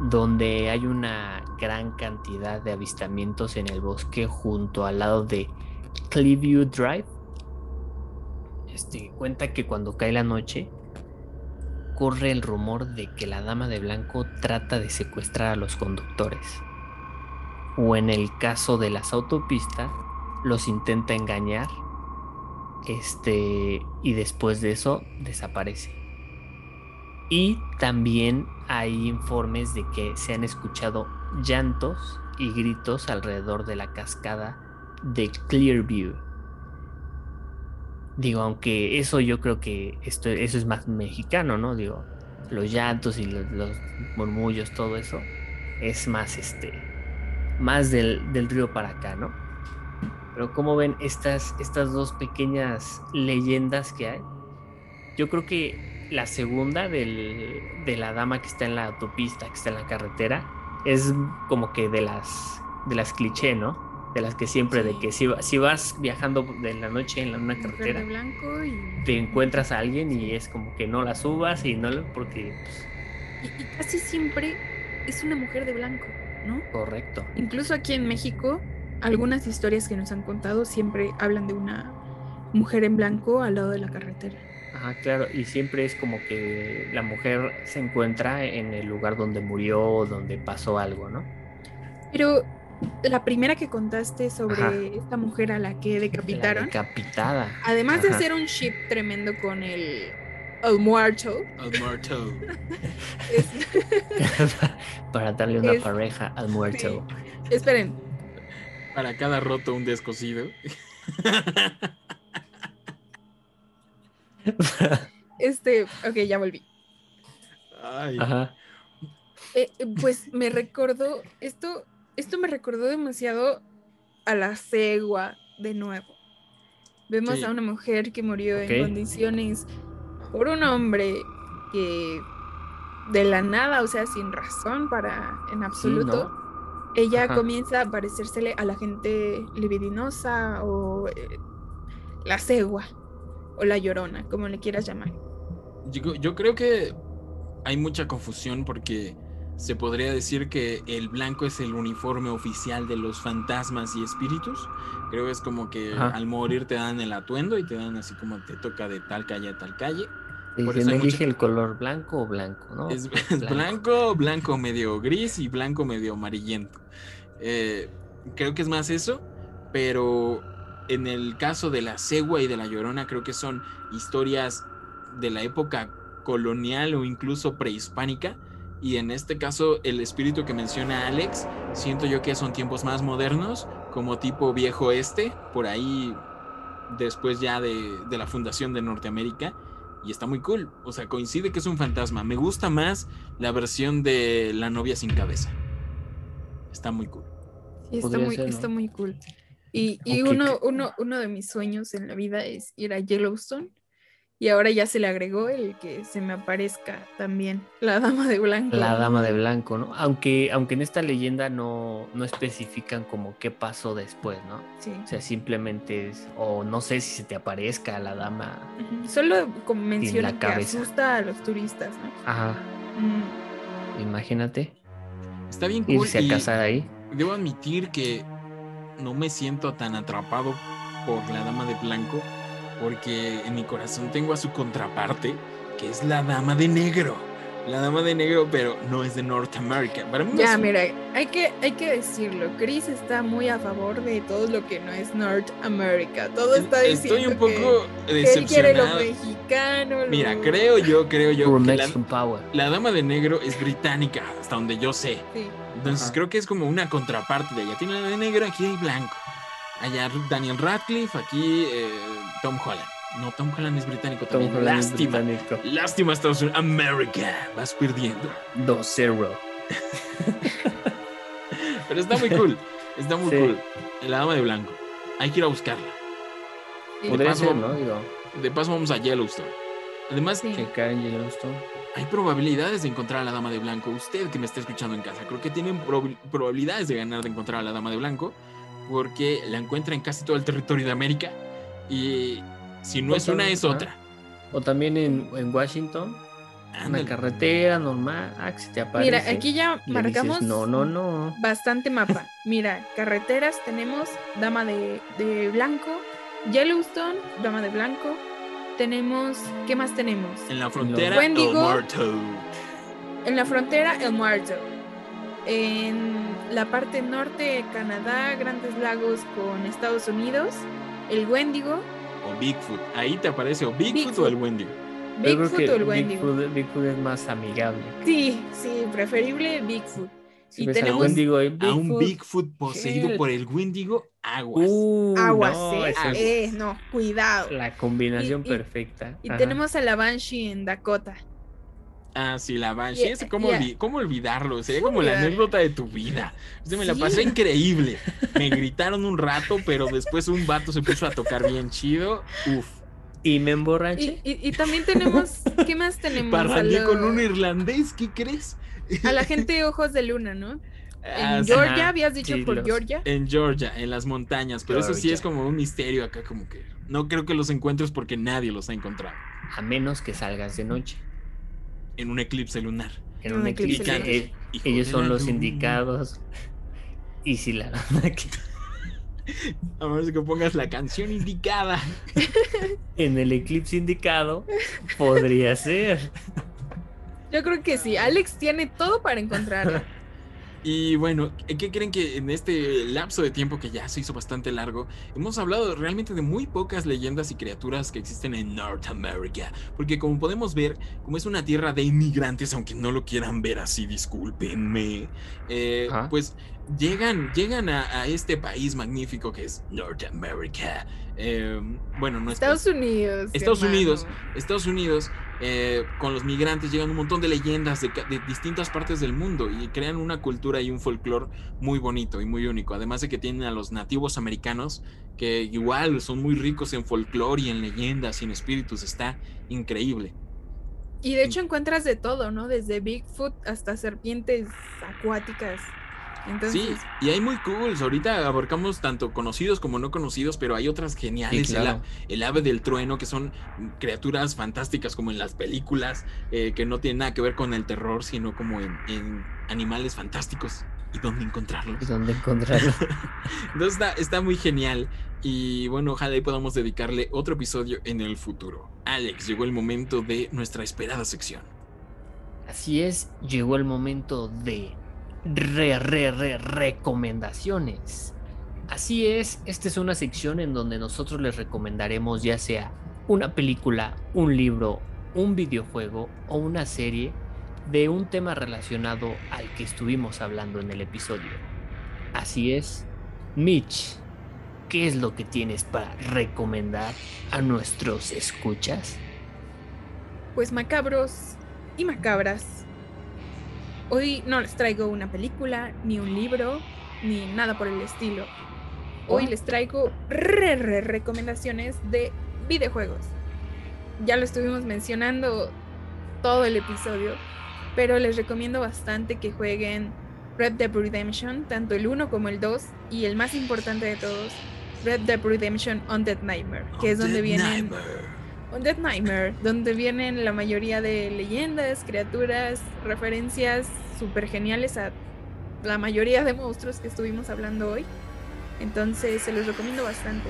S3: donde hay una gran cantidad de avistamientos en el bosque junto al lado de Clearview Drive. Este, cuenta que cuando cae la noche, corre el rumor de que la dama de blanco trata de secuestrar a los conductores. O en el caso de las autopistas, los intenta engañar. Este, y después de eso desaparece. Y también hay informes de que se han escuchado llantos y gritos alrededor de la cascada de Clearview. Digo, aunque eso yo creo que esto, eso es más mexicano, ¿no? Digo, los llantos y los, los murmullos, todo eso, es más este, más del, del río para acá, ¿no? Pero como ven estas, estas dos pequeñas leyendas que hay, yo creo que la segunda del, de la dama que está en la autopista, que está en la carretera, es como que de las, de las cliché, ¿no? De las que siempre, de que si, si vas viajando de la noche en la- una carretera,
S2: de blanco y,
S3: te encuentras a alguien y es como que no la subas y no lo- porque pues,
S2: y- y casi siempre es una mujer de blanco, ¿no?
S3: correcto.
S2: Incluso aquí en México, algunas historias que nos han contado siempre hablan de una mujer en blanco al lado de la carretera.
S3: Ajá, claro, y siempre es como que la mujer se encuentra en el lugar donde murió o donde pasó algo, ¿no?
S2: Pero la primera que contaste sobre
S3: Ajá.
S2: esta mujer a la que
S3: La
S2: decapitaron,
S3: decapitada.
S2: además de hacer un ship tremendo con el, el muerto,
S1: Al muerto.
S2: es-
S3: Para darle una
S2: Es-
S3: pareja al muerto.
S2: esperen,
S1: Para cada roto un descosido.
S2: este, ok, ya volví.
S1: Ay.
S3: Ajá.
S2: Eh, eh, pues me recordó, esto, esto me recordó demasiado a la cegua de nuevo. Vemos
S1: Sí.
S2: a una mujer que murió en condiciones por un hombre que de la nada, o sea, sin razón para en absoluto,
S3: ¿no?
S2: ella
S3: Ajá.
S2: comienza a parecérsele a la gente libidinosa o eh, la cegua o la llorona, como le quieras llamar.
S1: Yo, yo creo que hay mucha confusión porque se podría decir que el blanco es el uniforme oficial de los fantasmas y espíritus. Creo que es como que
S3: Ajá.
S1: al morir te dan el atuendo y te dan así como te toca de tal calle a tal calle. Por
S3: Dicen,
S1: eso hay
S3: elige
S1: mucha-
S3: el color blanco o blanco, ¿no?
S1: Es, es blanco, blanco medio gris y blanco medio amarillento. Eh, creo que es más eso, pero en el caso de la cegua y de la llorona, creo que son historias de la época colonial o incluso prehispánica. Y en este caso, el espíritu que menciona Alex, siento yo que son tiempos más modernos, como tipo viejo este, por ahí después ya de, de la fundación de Norteamérica. Y está muy cool. O sea, coincide que es un fantasma. Me gusta más la versión de la novia sin cabeza. Está muy cool.
S2: Sí, está
S3: Podría
S2: muy,
S3: ser, ¿no?
S2: está muy cool. Y, y uno,
S3: que-
S2: uno, uno de mis sueños en la vida es ir a Yellowstone. Y ahora ya se le agregó el que se me aparezca también la dama de blanco.
S3: La dama de blanco, ¿no? Aunque, aunque en esta leyenda no, no especifican como qué pasó después, ¿no?
S2: Sí.
S3: O sea, simplemente es, o no sé si se te aparezca la dama.
S2: Solo como menciona que asusta a los turistas, ¿no?
S3: Ajá,
S2: Mm,
S3: imagínate
S1: Está bien cool.
S3: irse a
S1: y
S3: casar ahí.
S1: debo admitir que no me siento tan atrapado por la dama de blanco. Porque en mi corazón tengo a su contraparte, que es la dama de negro. La dama de negro, pero no es de Norteamérica. Para mí
S2: Ya,
S1: es-
S2: mira, hay que, hay que decirlo. Chris está muy a favor de todo lo que no es North America. Todo está diciendo
S1: Estoy un
S2: que-
S1: poco
S2: que él quiere lo
S1: decepcionado.
S2: mexicano.
S1: Mira, creo yo, creo yo que la,
S3: Power.
S1: la dama de negro es británica, hasta donde yo sé.
S2: Sí.
S1: Entonces
S3: Ajá.
S1: creo que es como una contraparte de ella. Tiene la de negro, aquí hay blanco. Allá Daniel Radcliffe, aquí eh, Tom Holland. No, Tom Holland es británico
S3: Tom
S1: también.
S3: Holland es
S1: Lástima.
S3: británico.
S1: Lástima Estados Unidos. América. Vas perdiendo.
S3: 2-0.
S1: Pero está muy cool. Está muy
S3: Sí.
S1: cool. La dama de blanco. Hay que ir a buscarla.
S2: sí.
S3: Podría
S1: paso-
S3: ser, ¿no? Digo,
S1: De paso vamos a Yellowstone. Además,
S2: Sí.
S3: checar en Yellowstone.
S1: hay probabilidades de encontrar a la dama de blanco. Usted que me está escuchando en casa, creo que tienen prob- probabilidades de ganar de encontrar a la dama de blanco porque la encuentra en casi todo el territorio de América y si no es una es otra.
S3: O también en, en Washington, una
S1: Ándale.
S3: carretera normal. Ah, que se te aparece.
S2: Mira, aquí ya marcamos
S3: dices, no, no, no.
S2: bastante mapa. Mira, carreteras tenemos Dama de, de Blanco, Yellowstone, Dama de Blanco. Tenemos, ¿qué más tenemos?
S1: En la frontera,
S2: Wendigo.
S1: El Muerto.
S2: En la frontera, El Muerto. En la parte norte, Canadá, Grandes Lagos con Estados Unidos, el Wendigo,
S1: o Bigfoot. Ahí te aparece o Bigfoot,
S2: Bigfoot.
S1: o el
S3: creo
S2: Bigfoot o el Wendigo.
S3: Bigfoot, Bigfoot es más amigable.
S2: Sí, sí, preferible Bigfoot.
S3: Si
S2: Y tenemos
S3: Wendigo ahí,
S1: A un
S3: Bigfoot,
S1: poseído por el Wendigo, aguas.
S3: Uh,
S2: Aguas,
S3: no,
S2: ¿eh? Ah,
S3: es
S2: eh, no, cuidado.
S3: la combinación
S2: Y- y-
S3: perfecta.
S2: Y
S3: Ajá.
S2: tenemos a la Banshee en Dakota.
S1: Ah, sí, la Banshee. ¿cómo, cómo olvidarlo? Sería
S2: ¿Cómo
S1: como la anécdota de tu vida. O sea, me la
S2: Sí.
S1: pasé increíble. Me gritaron un rato, pero después un vato se puso a tocar bien chido. Uf.
S3: Y me emborraché.
S2: y- y también tenemos, ¿qué más tenemos? A,
S1: Parrandeé
S2: lo-
S1: con un irlandés, ¿qué crees?
S2: a la gente de Ojos de Luna, ¿no?
S1: Ah,
S2: En
S1: sí,
S2: Georgia, habías dicho
S3: sí,
S2: por
S3: los-
S2: Georgia.
S1: En Georgia, en las montañas. Pero eso sí es como un misterio acá, como que no creo que los encuentres porque nadie los ha encontrado.
S3: A menos que salgas de noche.
S1: En un eclipse lunar.
S3: En
S2: Un
S3: un
S2: eclipse lunar.
S3: eh,
S1: Hijo
S3: ellos son los
S1: luna.
S3: indicados. Y si la
S1: A ver si que pongas la canción indicada.
S3: en el eclipse indicado, podría ser.
S2: Yo creo que sí. Alex tiene todo para encontrarla.
S1: Y bueno, ¿qué creen que en este lapso de tiempo que ya se hizo bastante largo, hemos hablado realmente de muy pocas leyendas y criaturas que existen en Norteamérica? Porque como podemos ver, como es una tierra de inmigrantes, aunque no lo quieran ver así, discúlpenme, eh, pues llegan, llegan a, a este país magnífico que es Norteamérica. Eh, bueno, no es
S2: Estados Unidos.
S1: Estados
S2: hermano.
S1: Unidos. Estados Unidos, eh, con los migrantes llegan un montón de leyendas de, de distintas partes del mundo y crean una cultura y un folclore muy bonito y muy único. Además de que tienen a los nativos americanos que igual son muy ricos en folclore y en leyendas y en espíritus. Está increíble.
S2: Y de hecho encuentras de todo, ¿no? Desde Bigfoot hasta serpientes acuáticas. Entonces,
S1: Sí, y hay muy cool. Ahorita abarcamos tanto conocidos como no conocidos, pero hay otras geniales.
S3: Sí,
S1: El a-
S3: claro.
S1: el, ave del trueno, que son criaturas fantásticas como en las películas, eh, que no tienen nada que ver con el terror, sino como en, en animales fantásticos. ¿Y dónde encontrarlos?
S3: ¿Y dónde encontrarlo?
S1: Entonces está, está muy genial. Y bueno, ojalá y podamos dedicarle otro episodio en el futuro. Alex, llegó el momento de nuestra esperada sección.
S3: Así es, llegó el momento de re, re, re, recomendaciones. Así es, esta es una sección en donde nosotros les recomendaremos ya sea una película, un libro, un videojuego o una serie de un tema relacionado al que estuvimos hablando en el episodio. Así es, Mitch, ¿qué es lo que tienes para recomendar a nuestros escuchas?
S2: pues macabros y macabras. Hoy no les traigo una película, ni un libro, ni nada por el estilo. Hoy les traigo re, re recomendaciones de videojuegos. Ya lo estuvimos mencionando todo el episodio, pero les recomiendo bastante que jueguen Red Dead Redemption, tanto el 1 como el 2, y el más importante de todos, Red Dead Redemption Undead Nightmare, que es donde vienen
S1: Nightmare.
S2: Undead Nightmare, donde vienen la mayoría de leyendas, criaturas, referencias súper geniales a la mayoría de monstruos que estuvimos hablando hoy. Entonces se los recomiendo bastante.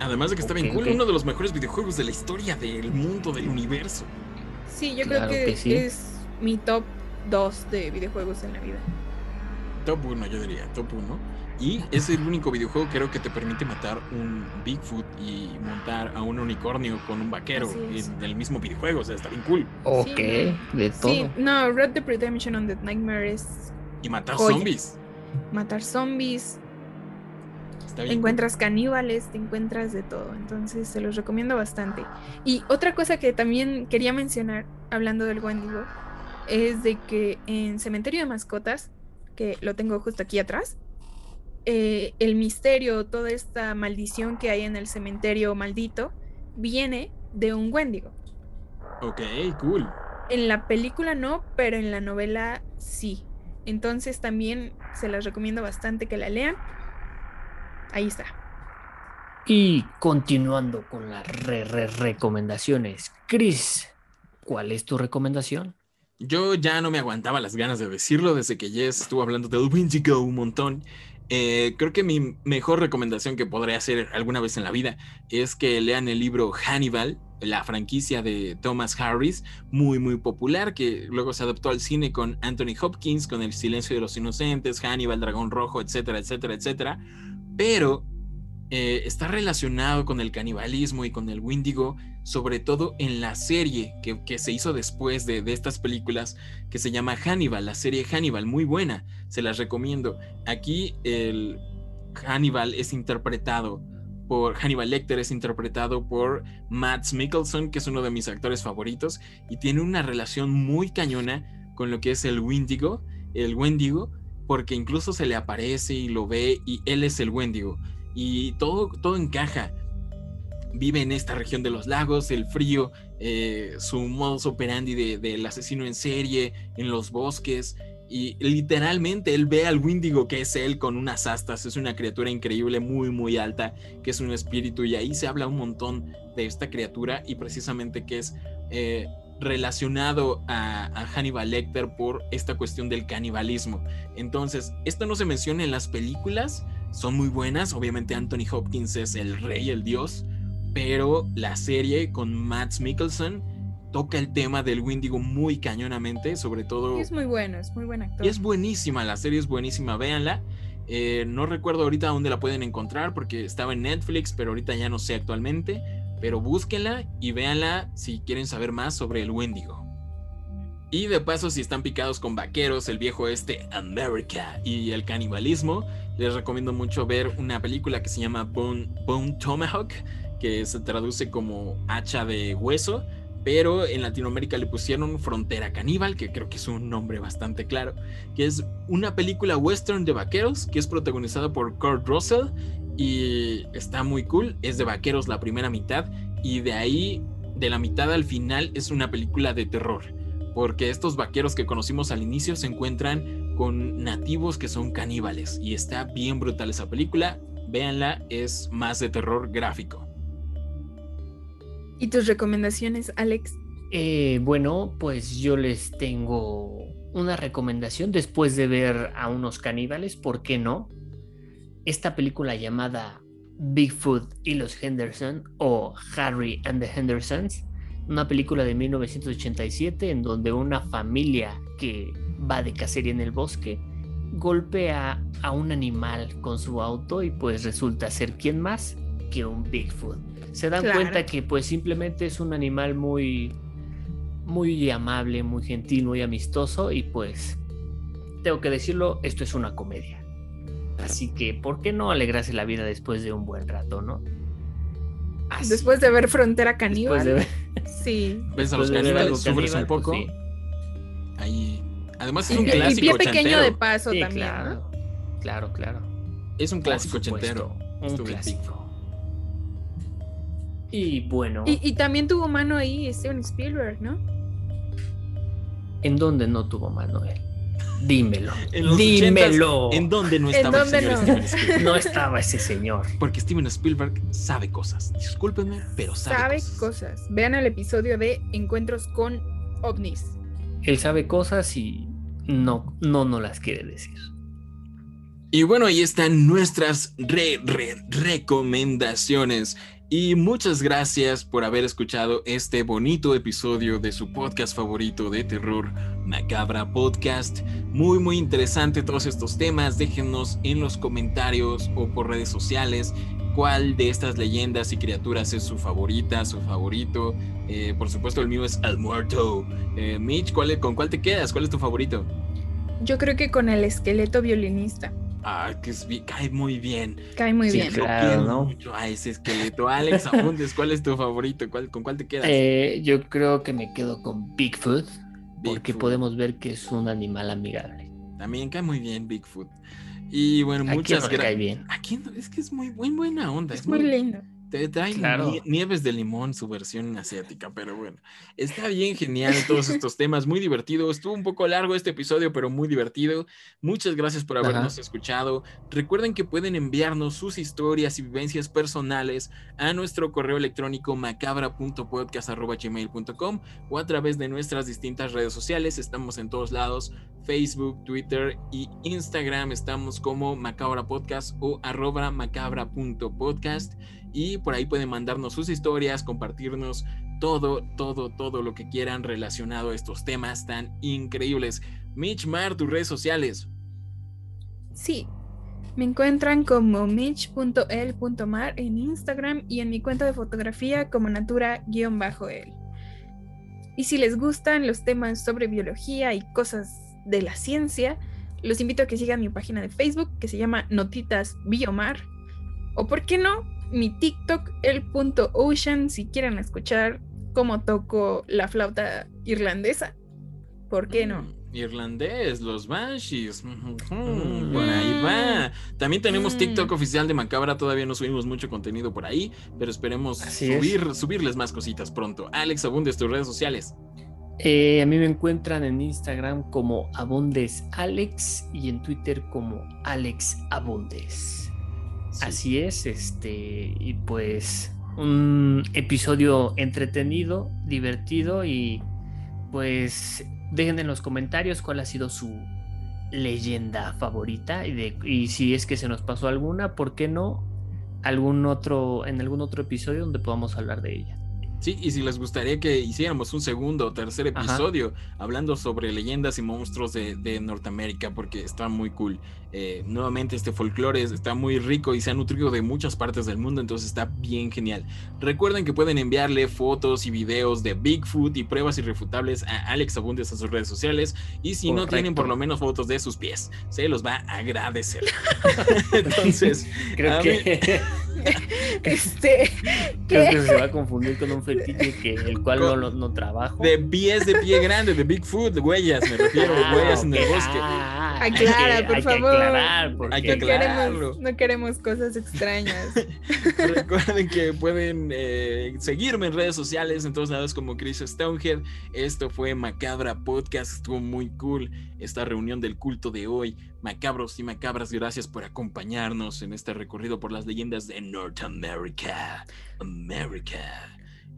S1: Además de que está bien
S3: Ok,
S1: cool,
S3: ok.
S1: uno de los mejores videojuegos de la historia del mundo, del universo.
S2: Sí, yo
S3: Claro
S2: creo que,
S3: que sí.
S2: es mi top 2 de videojuegos en la vida.
S1: Top 1, yo diría, top 1. Y es el único videojuego creo que te permite matar un Bigfoot y montar a un unicornio con un vaquero en el mismo videojuego. O sea, está bien cool.
S3: Ok, de todo.
S2: Sí, no, Red Dead Redemption Undead Nightmare es
S1: Y matar
S2: Joya.
S1: zombies.
S2: matar zombies,
S1: Está bien.
S2: encuentras caníbales, te encuentras de todo. Entonces se los recomiendo bastante. Y otra cosa que también quería mencionar, hablando del Wendigo, es de que en Cementerio de Mascotas, que lo tengo justo aquí atrás, eh, el misterio, toda esta maldición que hay en el cementerio maldito, viene de un Wendigo.
S1: Ok, cool.
S2: En la película no, pero en la novela sí. Entonces también se las recomiendo bastante que la lean. Ahí está.
S3: Y continuando con las re, re- recomendaciones, Chris, ¿cuál es tu recomendación?
S1: Yo ya no me aguantaba las ganas de decirlo desde que Jess estuvo hablando del Wendigo un montón. Eh, creo que mi mejor recomendación que podré hacer alguna vez en la vida es que lean el libro Hannibal, la franquicia de Thomas Harris, muy muy popular, que luego se adaptó al cine con Anthony Hopkins, con El silencio de los inocentes, Hannibal, Dragón Rojo, etcétera, etcétera, etcétera. Pero eh, está relacionado con el canibalismo y con el Wendigo, sobre todo en la serie que, se hizo después de, estas películas, que se llama Hannibal, la serie Hannibal, muy buena, se las recomiendo. Aquí el Hannibal es interpretado por Hannibal Lecter, es interpretado por Matt Mikkelsen, que es uno de mis actores favoritos, y tiene una relación muy cañona con lo que es el Wendigo, el Wendigo, porque incluso se le aparece y lo ve y él es el Wendigo y todo, todo encaja. Vive en esta región de los lagos, el frío, eh, su modus operandi del de, asesino en serie, en los bosques. Y literalmente él ve al Windigo, que es él con unas astas. Es una criatura increíble, muy, muy alta, que es un espíritu. Y ahí se habla un montón de esta criatura y precisamente que es eh, relacionado a, a, Hannibal Lecter por esta cuestión del canibalismo. Entonces, esto no se menciona en las películas, son muy buenas. Obviamente Anthony Hopkins es el rey, el dios, pero la serie con Matt Mikkelsen toca el tema del Windigo muy cañonamente, sobre todo...
S2: es muy bueno, es muy buen actor.
S1: Y es buenísima, la serie es buenísima, véanla. Eh, no recuerdo ahorita dónde la pueden encontrar porque estaba en Netflix, pero ahorita ya no sé actualmente. Pero búsquenla y véanla si quieren saber más sobre el Wendigo. Y de paso, si están picados con vaqueros, el viejo este America y el canibalismo, les recomiendo mucho ver una película que se llama Bone, Bone Tomahawk, que se traduce como hacha de hueso, pero en Latinoamérica le pusieron Frontera Caníbal, que creo que es un nombre bastante claro, que es una película western de vaqueros que es protagonizada por Kurt Russell y está muy cool, es de vaqueros la primera mitad y de ahí, de la mitad al final, es una película de terror, porque estos vaqueros que conocimos al inicio se encuentran con nativos que son caníbales y está bien brutal esa película, véanla, es más de terror gráfico.
S2: ¿Y tus recomendaciones, Alex?
S3: Eh, bueno, pues yo les tengo una recomendación después de ver a unos caníbales, ¿por qué no? Esta película llamada Bigfoot y los Henderson o Harry and the Hendersons, una película de 1987 en donde una familia que va de cacería en el bosque golpea a un animal con su auto y pues resulta ser quién más que un Bigfoot se dan claro. cuenta que pues simplemente es un animal muy muy amable, muy gentil, muy amistoso y pues tengo que decirlo, esto es una comedia. Así que, ¿por qué no alegrarse la vida después de un buen rato, no?
S2: Así. Después de ver Frontera Caníbal.
S3: De ver...
S2: Sí.
S1: Ves a los caníbales, sufres un poco. Pues, sí. Ahí. Además es un
S2: y,
S1: clásico
S2: y pie pequeño
S1: ochentero.
S2: de paso
S3: Sí,
S2: también,
S3: claro,
S2: ¿no?
S3: claro, claro.
S1: Es un clásico ochentero.
S3: Un clásico. Y bueno,
S2: Y, y también tuvo mano ahí Steven Spielberg, ¿no?
S3: ¿en dónde no tuvo? Dímelo.
S1: En los
S3: Dímelo.
S1: 80s, ¿En dónde no
S2: ¿En
S1: estaba
S2: dónde
S1: el señor
S2: no?
S1: Steven Spielberg?
S3: No estaba ese señor.
S1: Porque Steven Spielberg sabe cosas. Discúlpenme, pero sabe,
S2: Sabe
S1: cosas.
S2: cosas. Vean el episodio de Encuentros con ovnis.
S3: Él sabe cosas y no, no, no las quiere decir.
S1: Y bueno, ahí están nuestras re, re, recomendaciones. Y muchas gracias por haber escuchado este bonito episodio de su podcast favorito de terror, Macabra Podcast. Muy, muy interesante todos estos temas. Déjenos en los comentarios o por redes sociales cuál de estas leyendas y criaturas es su favorita, su favorito. Eh, por supuesto, el mío es El Muerto. Eh, Mitch, ¿cuál, ¿con cuál te quedas? ¿Cuál es tu favorito?
S2: Yo creo que con el esqueleto violinista.
S1: Ah, que es, cae muy bien.
S2: Cae muy
S3: Sí,
S2: bien.
S3: Claro, ¿no?
S1: mucho a ese esqueleto. Alex Apuntes, ¿cuál es tu favorito? ¿Cuál, ¿Con cuál te quedas?
S3: Eh, yo creo que me quedo con Bigfoot, porque podemos ver que es un animal amigable.
S1: También cae muy bien Bigfoot. Y bueno,
S3: ¿A quién
S1: muchas
S3: no le cae
S1: gracias.
S3: bien?
S1: ¿A quién no? Es que es muy buen, buena onda.
S2: Es muy lindo.
S1: Te trae
S3: Claro.
S1: nie- nieves de limón, su versión asiática, pero bueno, está bien genial todos estos temas, muy divertido. Estuvo un poco largo este episodio, pero muy divertido. Muchas gracias por habernos
S3: Ajá.
S1: escuchado. Recuerden que pueden enviarnos sus historias y vivencias personales a nuestro correo electrónico macabra.podcast.gmail.com o a través de nuestras distintas redes sociales. Estamos en todos lados, Facebook, Twitter y Instagram. Estamos como Macabra Podcast o arroba macabra.podcast y por ahí pueden mandarnos sus historias, compartirnos todo, todo, todo lo que quieran relacionado a estos temas tan increíbles. Mitch Mar, tus redes sociales.
S2: Sí. Me encuentran como mitch.el.mar en Instagram y en mi cuenta de fotografía como natura-el. Y si les gustan los temas sobre biología y cosas de la ciencia, los invito a que sigan mi página de Facebook que se llama Notitas Biomar. O por qué no, mi TikTok, el.ocean, si quieren escuchar cómo toco la flauta irlandesa. ¿Por qué no?
S1: Mm, irlandés, los Banshees. Por ahí va. También tenemos TikTok
S2: Mm.
S1: oficial de Macabra. Todavía no subimos mucho contenido por ahí, pero esperemos
S3: Así es.
S1: subir, subirles más cositas pronto. Alex Abundes, tus redes sociales.
S3: Eh, a mí me encuentran en Instagram como Abundes Alex y en Twitter como Alex Abundes.
S1: Sí.
S3: Así es, este, y pues un episodio entretenido, divertido y pues dejen en los comentarios cuál ha sido su leyenda favorita y, de, y si es que se nos pasó alguna, ¿por qué no? Algún otro, en algún otro episodio donde podamos hablar de ella.
S1: Sí, y si les gustaría que hiciéramos un segundo o tercer
S3: Ajá.
S1: episodio hablando sobre leyendas y monstruos de, de Norteamérica, porque está muy cool. Eh, nuevamente, este folclore es- está muy rico y se ha nutrido de muchas partes del mundo, entonces está bien genial. Recuerden que pueden enviarle fotos y videos de Bigfoot y pruebas irrefutables a Alex Abundes a sus redes sociales. Y si no tienen por lo menos fotos de sus pies, se los va a agradecer. entonces,
S3: Creo que,
S2: Este,
S3: que se va a confundir con un fetiche que el cual no, no, no trabajo.
S1: de pies de pie grande, de Bigfoot, huellas, me refiero,
S3: Ah,
S1: huellas en el bosque.
S3: Ah, hay
S2: Aclara,
S3: que-
S2: por
S3: hay que
S2: favor.
S3: aclarar, porque-
S1: Hay que
S2: no, queremos, no queremos cosas extrañas.
S1: Recuerden que pueden eh, seguirme en redes sociales en todos lados como Chris Stonehead. Esto fue Macabra Podcast, estuvo muy cool esta reunión del culto de hoy. Macabros y macabras, gracias por acompañarnos en este recorrido por las leyendas de North America. America.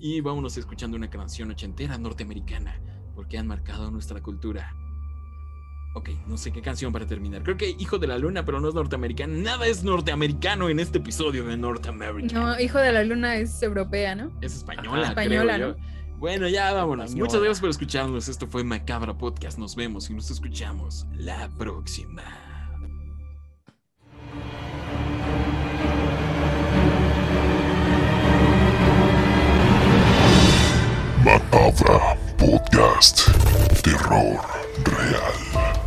S1: Y vámonos escuchando una canción ochentera norteamericana, porque han marcado nuestra cultura. Ok, no sé qué canción para terminar. Creo que Hijo de la Luna, pero no es norteamericano. Nada es norteamericano en este episodio de North America.
S2: No, Hijo de la Luna es europea, ¿no?
S1: Es española,
S2: Ajá.
S1: creo
S2: Española,
S1: yo. Bueno, ya vámonos.
S3: Española.
S1: Muchas gracias por escucharnos. Esto fue Macabra Podcast. Nos vemos y nos escuchamos la próxima.
S4: Macabra Podcast. Terror real.